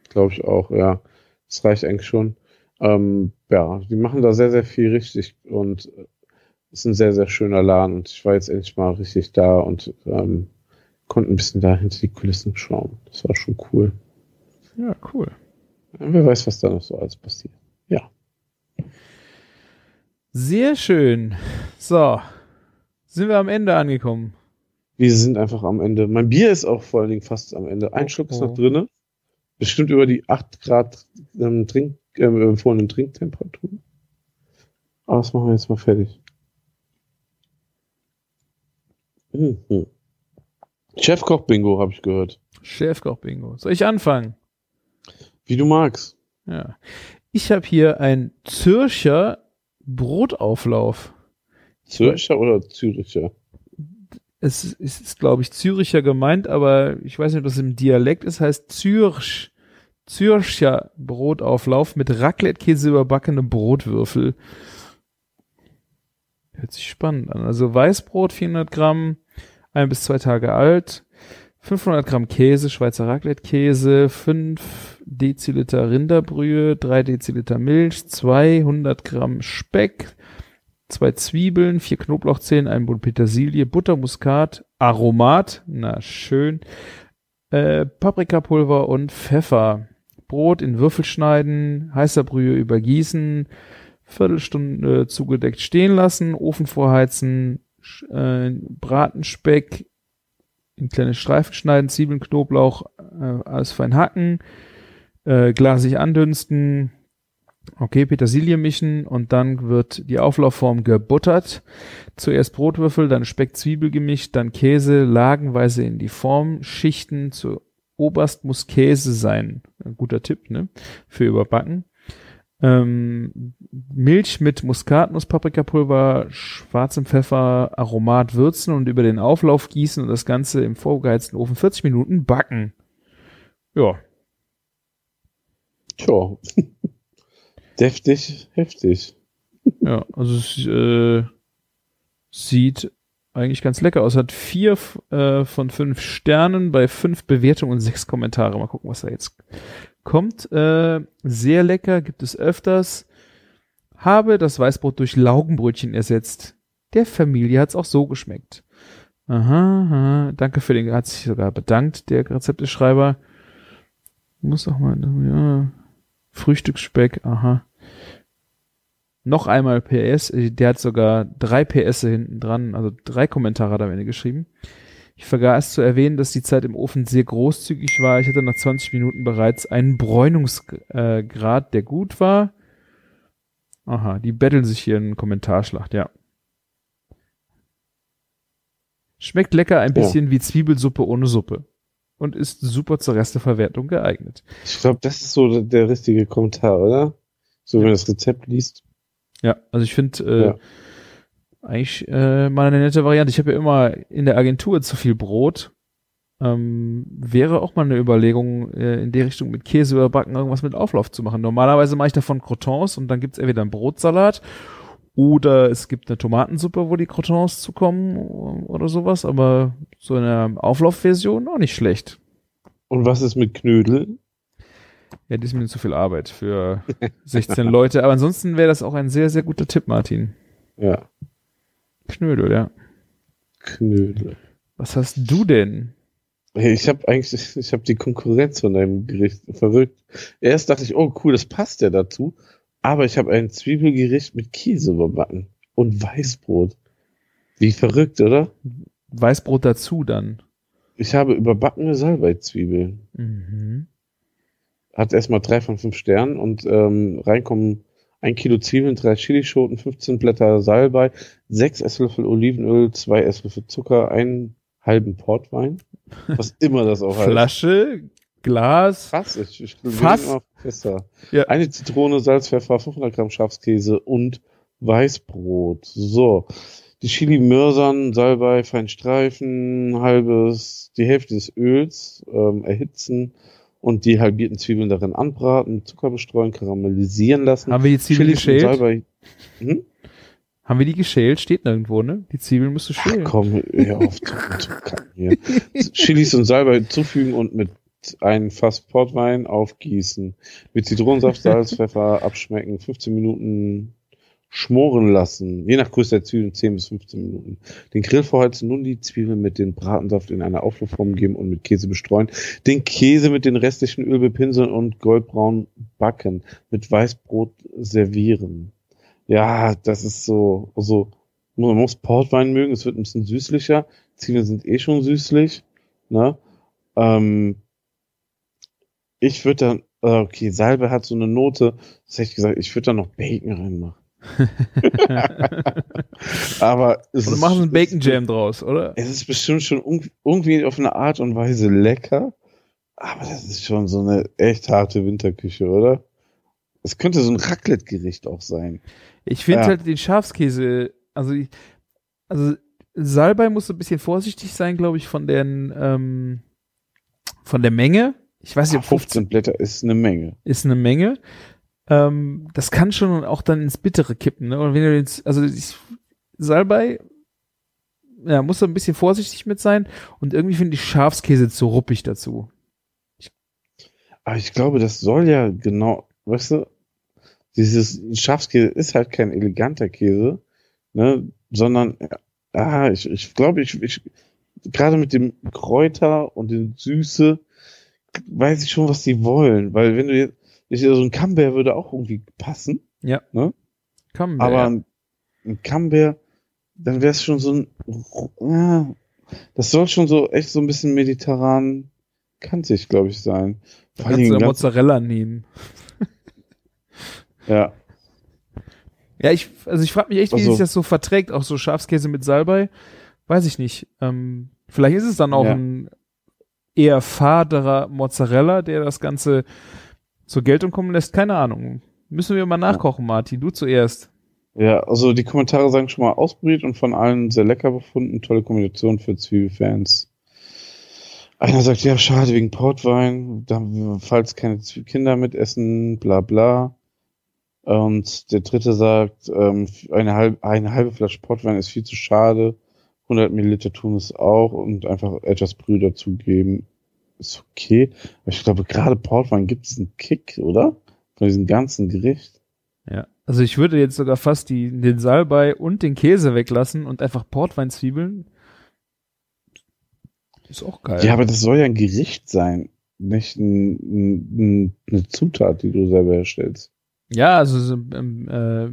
glaube ich auch, ja. Das reicht eigentlich schon. Ähm, ja, die machen da sehr, sehr viel richtig und äh, ist ein sehr, sehr schöner Laden und ich war jetzt endlich mal richtig da und ähm, konnte ein bisschen da hinter die Kulissen schauen. Das war schon cool. Ja, cool. Wer weiß, was da noch so alles passiert. Ja. Sehr schön. So, sind wir am Ende angekommen. Wir sind einfach am Ende. Mein Bier ist auch vor allen Dingen fast am Ende. Ein Oh, Schluck ist oh. noch drinne. Bestimmt über die 8 Grad ähm, Trink, äh, empfohlenen Trinktemperatur. Aber das machen wir jetzt mal fertig. Mhm. Chefkoch-Bingo habe ich gehört. Chefkoch-Bingo. Soll ich anfangen? Wie du magst. Ja. Ich habe hier ein Zürcher Brotauflauf. Zürcher oder Züricher? Es ist, ist glaube ich, Züricher gemeint, aber ich weiß nicht, ob das im Dialekt ist, heißt Zürch. Zürcher Brotauflauf mit Raclette-Käse überbackenem Brotwürfel. Hört sich spannend an. Also Weißbrot 400 Gramm, ein bis zwei Tage alt, 500 Gramm Käse, Schweizer Raclette-Käse, 5 Deziliter Rinderbrühe, 3 Deziliter Milch, 200 Gramm Speck, zwei Zwiebeln, vier Knoblauchzehen, ein Bund Petersilie, Butter, Muskat, Aromat, na schön, äh, Paprikapulver und Pfeffer. Brot in Würfel schneiden, heißer Brühe übergießen, Viertelstunde zugedeckt stehen lassen, Ofen vorheizen, äh, Bratenspeck in kleine Streifen schneiden, Zwiebeln, Knoblauch, äh, alles fein hacken, äh, glasig andünsten, okay, Petersilie mischen und dann wird die Auflaufform gebuttert. Zuerst Brotwürfel, dann Speck, Zwiebel gemischt, dann Käse lagenweise in die Form schichten. Zu oberst muss Käse sein. Ein guter Tipp, ne? Für überbacken. Ähm, Milch mit Muskatnuss, Paprikapulver, schwarzem Pfeffer, Aromat würzen und über den Auflauf gießen und das Ganze im vorgeheizten Ofen 40 Minuten backen. Ja. Tja. Deftig, heftig. Ja, also es äh, sieht eigentlich ganz lecker aus. Hat vier äh, von fünf Sternen bei fünf Bewertungen und sechs Kommentare. Mal gucken, was da jetzt kommt. Äh, sehr lecker, gibt es öfters. Habe das Weißbrot durch Laugenbrötchen ersetzt. Der Familie hat's auch so geschmeckt. Aha, aha. Danke für den, hat sich sogar bedankt, der Rezepteschreiber. Muss auch mal, ja. Frühstücksspeck, aha. Noch einmal PS, der hat sogar drei PS hinten dran, also drei Kommentare hat er am Ende geschrieben. Ich vergaß zu erwähnen, dass die Zeit im Ofen sehr großzügig war. Ich hatte nach 20 Minuten bereits einen Bräunungsgrad, der gut war. Aha, die betteln sich hier in Kommentarschlacht, ja. Schmeckt lecker ein bisschen ja. wie Zwiebelsuppe ohne Suppe. Und ist super zur Resteverwertung geeignet. Ich glaube, das ist so der richtige Kommentar, oder? So, wenn du das Rezept liest. Ja, also ich finde, äh, ja eigentlich äh, mal eine nette Variante. Ich habe ja immer in der Agentur zu viel Brot. Ähm, wäre auch mal eine Überlegung, äh, in die Richtung mit Käse überbacken, irgendwas mit Auflauf zu machen. Normalerweise mache ich davon Crotons und dann gibt's entweder einen Brotsalat oder es gibt eine Tomatensuppe, wo die Crotons zukommen oder sowas, aber so eine Auflaufversion auch nicht schlecht. Und was ist mit Knödel? Ja, das ist mir zu viel Arbeit für 16 Leute, aber ansonsten wäre das auch ein sehr, sehr guter Tipp, Martin. Ja. Knödel, ja. Knödel. Was hast du denn? Ich habe eigentlich, ich habe die Konkurrenz von deinem Gericht verrückt. Erst dachte ich, oh cool, das passt ja dazu. Aber ich habe ein Zwiebelgericht mit Käse überbacken und Weißbrot. Wie verrückt, oder? Weißbrot dazu dann. Ich habe überbackene Salbeizwiebeln. Mhm. Hat erstmal drei von fünf Sternen und ähm, reinkommen ein Kilo Zwiebeln, drei Chilischoten, 15 Blätter Salbei, sechs Esslöffel Olivenöl, zwei Esslöffel Zucker, einen halben Portwein. Was immer das auch heißt. Flasche, Glas. Fass, ich, ich Fass. fester. Ja. Eine Zitrone, Salz, Pfeffer, 500 Gramm Schafskäse und Weißbrot. So. Die Chili mörsern, Salbei, fein streifen, halbes, die Hälfte des Öls ähm, erhitzen, und die halbierten Zwiebeln darin anbraten, Zucker bestreuen, karamellisieren lassen. Haben wir die Zwiebeln geschält? Hm? Haben wir die geschält? Steht nirgendwo, ne? Die Zwiebeln musst du schälen. Ach komm, hör auf zu, zu hier. Chilis und Salbei zufügen und mit einem Fass Portwein aufgießen. Mit Zitronensaft, Salz, Pfeffer abschmecken, 15 Minuten schmoren lassen, je nach Größe der Zwiebeln 10 bis 15 Minuten. Den Grill vorheizen, nun die Zwiebeln mit dem Bratensaft in eine Auflaufform geben und mit Käse bestreuen. Den Käse mit den restlichen Öl bepinseln und goldbraun backen. Mit Weißbrot servieren. Ja, das ist so, also, man muss Portwein mögen, es wird ein bisschen süßlicher. Zwiebeln sind eh schon süßlich, ne? Ähm, ich würde dann, äh, okay, Salbe hat so eine Note, das hätte ich gesagt, ich würde da noch Bacon reinmachen. Aber es und du machst einen Bacon Jam draus, oder? Es ist bestimmt schon irgendwie auf eine Art und Weise lecker. Aber das ist schon so eine echt harte Winterküche, oder? Es könnte so ein Raclette-Gericht auch sein. Ich finde ja. halt den Schafskäse, also, also Salbei muss ein bisschen vorsichtig sein, glaube ich, von den, ähm, von der Menge. Ich weiß nicht, ob 15 Blätter ist eine Menge. Ist eine Menge ähm, das kann schon auch dann ins Bittere kippen. Ne? Und wenn du jetzt, also ich, Salbei ja, muss da ein bisschen vorsichtig mit sein. Und irgendwie finde ich Schafskäse zu ruppig dazu. Aber ich glaube, das soll ja genau, weißt du, dieses Schafskäse ist halt kein eleganter Käse, ne, sondern, ah, ich, ich glaube, ich, ich, gerade mit dem Kräuter und den Süße, weiß ich schon, was die wollen, weil wenn du jetzt, ich, so ein Camembert würde auch irgendwie passen, Ja. ne? Komm, aber ein, ein Camembert, dann wäre es schon so ein, ja, das soll schon so echt so ein bisschen mediterran kantig, glaube ich, sein. da Vor allen kannst du ja Mozzarella nehmen. ja, Ja, ich, also ich frage mich echt, wie Also- sich das so verträgt, auch so Schafskäse mit Salbei. Weiß ich nicht. Ähm, vielleicht ist es dann auch Ja. ein eher faderer Mozzarella, der das Ganze zur Geltung kommen lässt. Keine Ahnung. Müssen wir mal nachkochen, Martin. Du zuerst. Ja, also die Kommentare sagen schon mal ausprobiert und von allen sehr lecker befunden. Tolle Kombination für Zwiebelfans. Einer sagt, ja, schade wegen Portwein, da, falls keine Kinder mitessen, bla bla. Und der dritte sagt, ähm, eine, halb, eine halbe Flasche Portwein ist viel zu schade. 100 Milliliter tun es auch und einfach etwas Brühe dazugeben. Ist okay. Aber ich glaube, gerade Portwein gibt es einen Kick, oder? Von diesem ganzen Gericht. Ja. Also ich würde jetzt sogar fast die, den Salbei und den Käse weglassen und einfach Portweinzwiebeln. Ist auch geil. Ja, aber das soll ja ein Gericht sein, nicht ein, ein, eine Zutat, die du selber herstellst. Ja, also so, ähm, äh,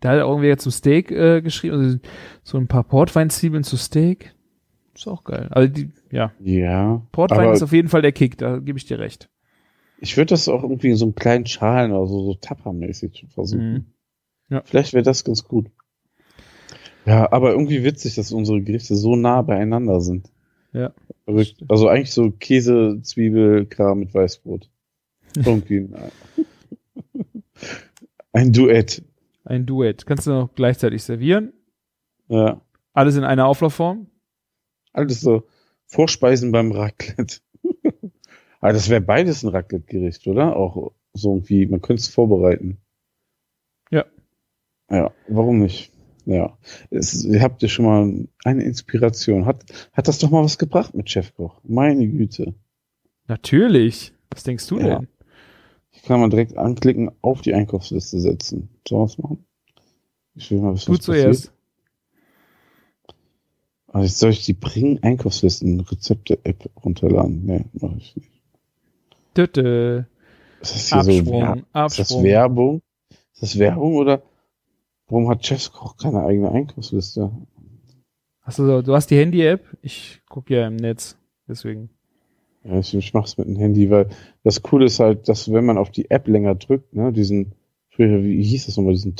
da hat er irgendwie zum Steak äh, geschrieben, also so ein paar Portweinzwiebeln zu Steak. Ist auch geil. Also die, ja, Ja. Portwein ist auf jeden Fall der Kick, da gebe ich dir recht. ich würde das auch irgendwie in so einem kleinen Schalen oder so, so Tappermäßig versuchen. Mhm. Ja. Vielleicht wäre das ganz gut. Ja, aber irgendwie witzig, dass unsere Gerichte so nah beieinander sind. Ja. Verrückt. Also eigentlich so Käse, Zwiebel, Kram mit Weißbrot. Irgendwie. ein Duett. Ein Duett. Kannst du noch gleichzeitig servieren. Ja. Alles in einer Auflaufform. Alles so Vorspeisen beim Raclette. Aber das wäre beides ein Raclette-Gericht, oder? Auch so irgendwie, man könnte es vorbereiten. Ja. Ja, warum nicht? Ja. Es, ihr habt ja schon mal eine Inspiration. Hat, hat das doch mal was gebracht mit Chefkoch? Meine Güte. Natürlich. Was denkst du Ja. denn? Ich kann mal direkt anklicken, auf die Einkaufsliste setzen. Sollen wir es machen? Ich will mal wissen, Du was zuerst. Also jetzt soll ich die Bring Einkaufslisten Rezepte App runterladen? Nee, mache ich nicht. Tüte. Ist das hier so Absprung. Ist das Absprung. Werbung? Ist das Werbung oder warum hat Chefskoch keine eigene Einkaufsliste? Hast du, so- du hast die Handy-App? Ich gucke ja im Netz. Deswegen. Ja, ich, ich mach's mit dem Handy, weil das Coole ist halt, dass wenn man auf die App länger drückt, ne, diesen, früher, wie hieß das nochmal, diesen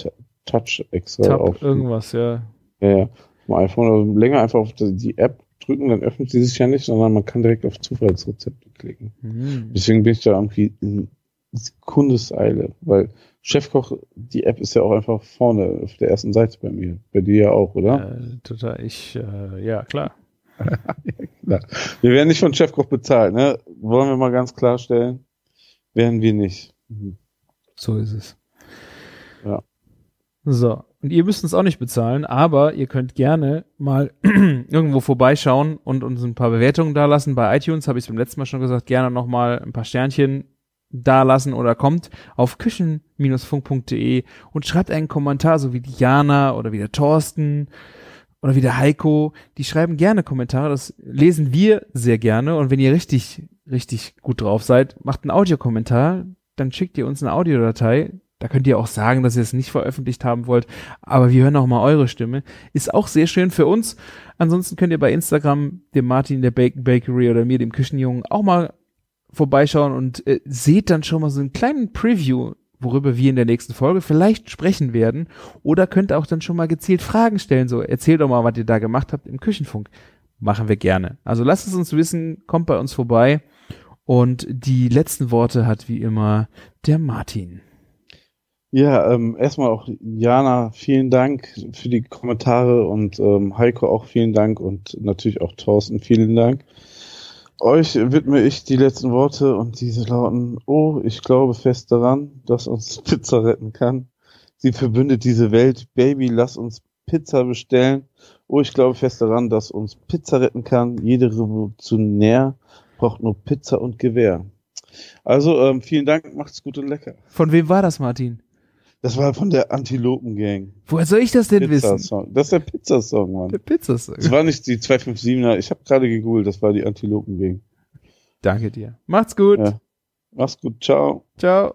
Touch extra Tab, auf irgendwas, ja. ja, ja, vom iPhone, also länger einfach auf die App drücken, dann öffnet sie sich ja nicht, sondern man kann direkt auf Zufallsrezepte klicken. Hm. Deswegen bin ich da irgendwie in Sekundeseile, weil Chefkoch, die App ist ja auch einfach vorne auf der ersten Seite bei mir. Bei dir ja auch, oder? Äh, total, ich, äh, ja, klar. Wir werden nicht von Chefkoch bezahlt, ne? Wollen wir mal ganz klarstellen. Werden wir nicht. Mhm. So ist es. Ja. So. Und ihr müsst uns auch nicht bezahlen, aber ihr könnt gerne mal irgendwo vorbeischauen und uns ein paar Bewertungen dalassen. Bei iTunes habe ich es beim letzten Mal schon gesagt, gerne nochmal ein paar Sternchen dalassen oder kommt auf küchen-funk.de und schreibt einen Kommentar, so wie die Jana oder wie der Thorsten oder wie der Heiko. Die schreiben gerne Kommentare, das lesen wir sehr gerne. Und wenn ihr richtig, richtig gut drauf seid, macht einen Audiokommentar, dann schickt ihr uns eine Audiodatei. Da könnt ihr auch sagen, dass ihr es nicht veröffentlicht haben wollt, aber wir hören auch mal eure Stimme. Ist auch sehr schön für uns. Ansonsten könnt ihr bei Instagram dem Martin der Bacon Bakery oder mir dem Küchenjungen auch mal vorbeischauen und äh, seht dann schon mal so einen kleinen Preview, worüber wir in der nächsten Folge vielleicht sprechen werden. Oder könnt auch dann schon mal gezielt Fragen stellen. So, erzählt doch mal, was ihr da gemacht habt im Küchenfunk. Machen wir gerne. Also lasst es uns wissen, kommt bei uns vorbei. Und die letzten Worte hat wie immer der Martin. Ja, ähm, erstmal auch Jana, vielen Dank für die Kommentare und ähm, Heiko auch vielen Dank und natürlich auch Thorsten, vielen Dank. Euch widme ich die letzten Worte und diese lauten, oh, ich glaube fest daran, dass uns Pizza retten kann. Sie verbündet diese Welt. Baby, lass uns Pizza bestellen Oh, ich glaube fest daran, dass uns Pizza retten kann. Jede Revolutionär braucht nur Pizza und Gewehr. Also, ähm, vielen Dank, macht's gut und lecker. Von wem war das, Martin? Das war von der Antilopen-Gang. Woher soll ich das denn wissen? Pizza-Song. Das ist der Pizzasong, Mann. Der Pizzasong. Das war nicht die 257er. Ich habe gerade gegoogelt, das war die Antilopen-Gang. Danke dir. Macht's gut. Ja. Mach's gut, ciao. Ciao.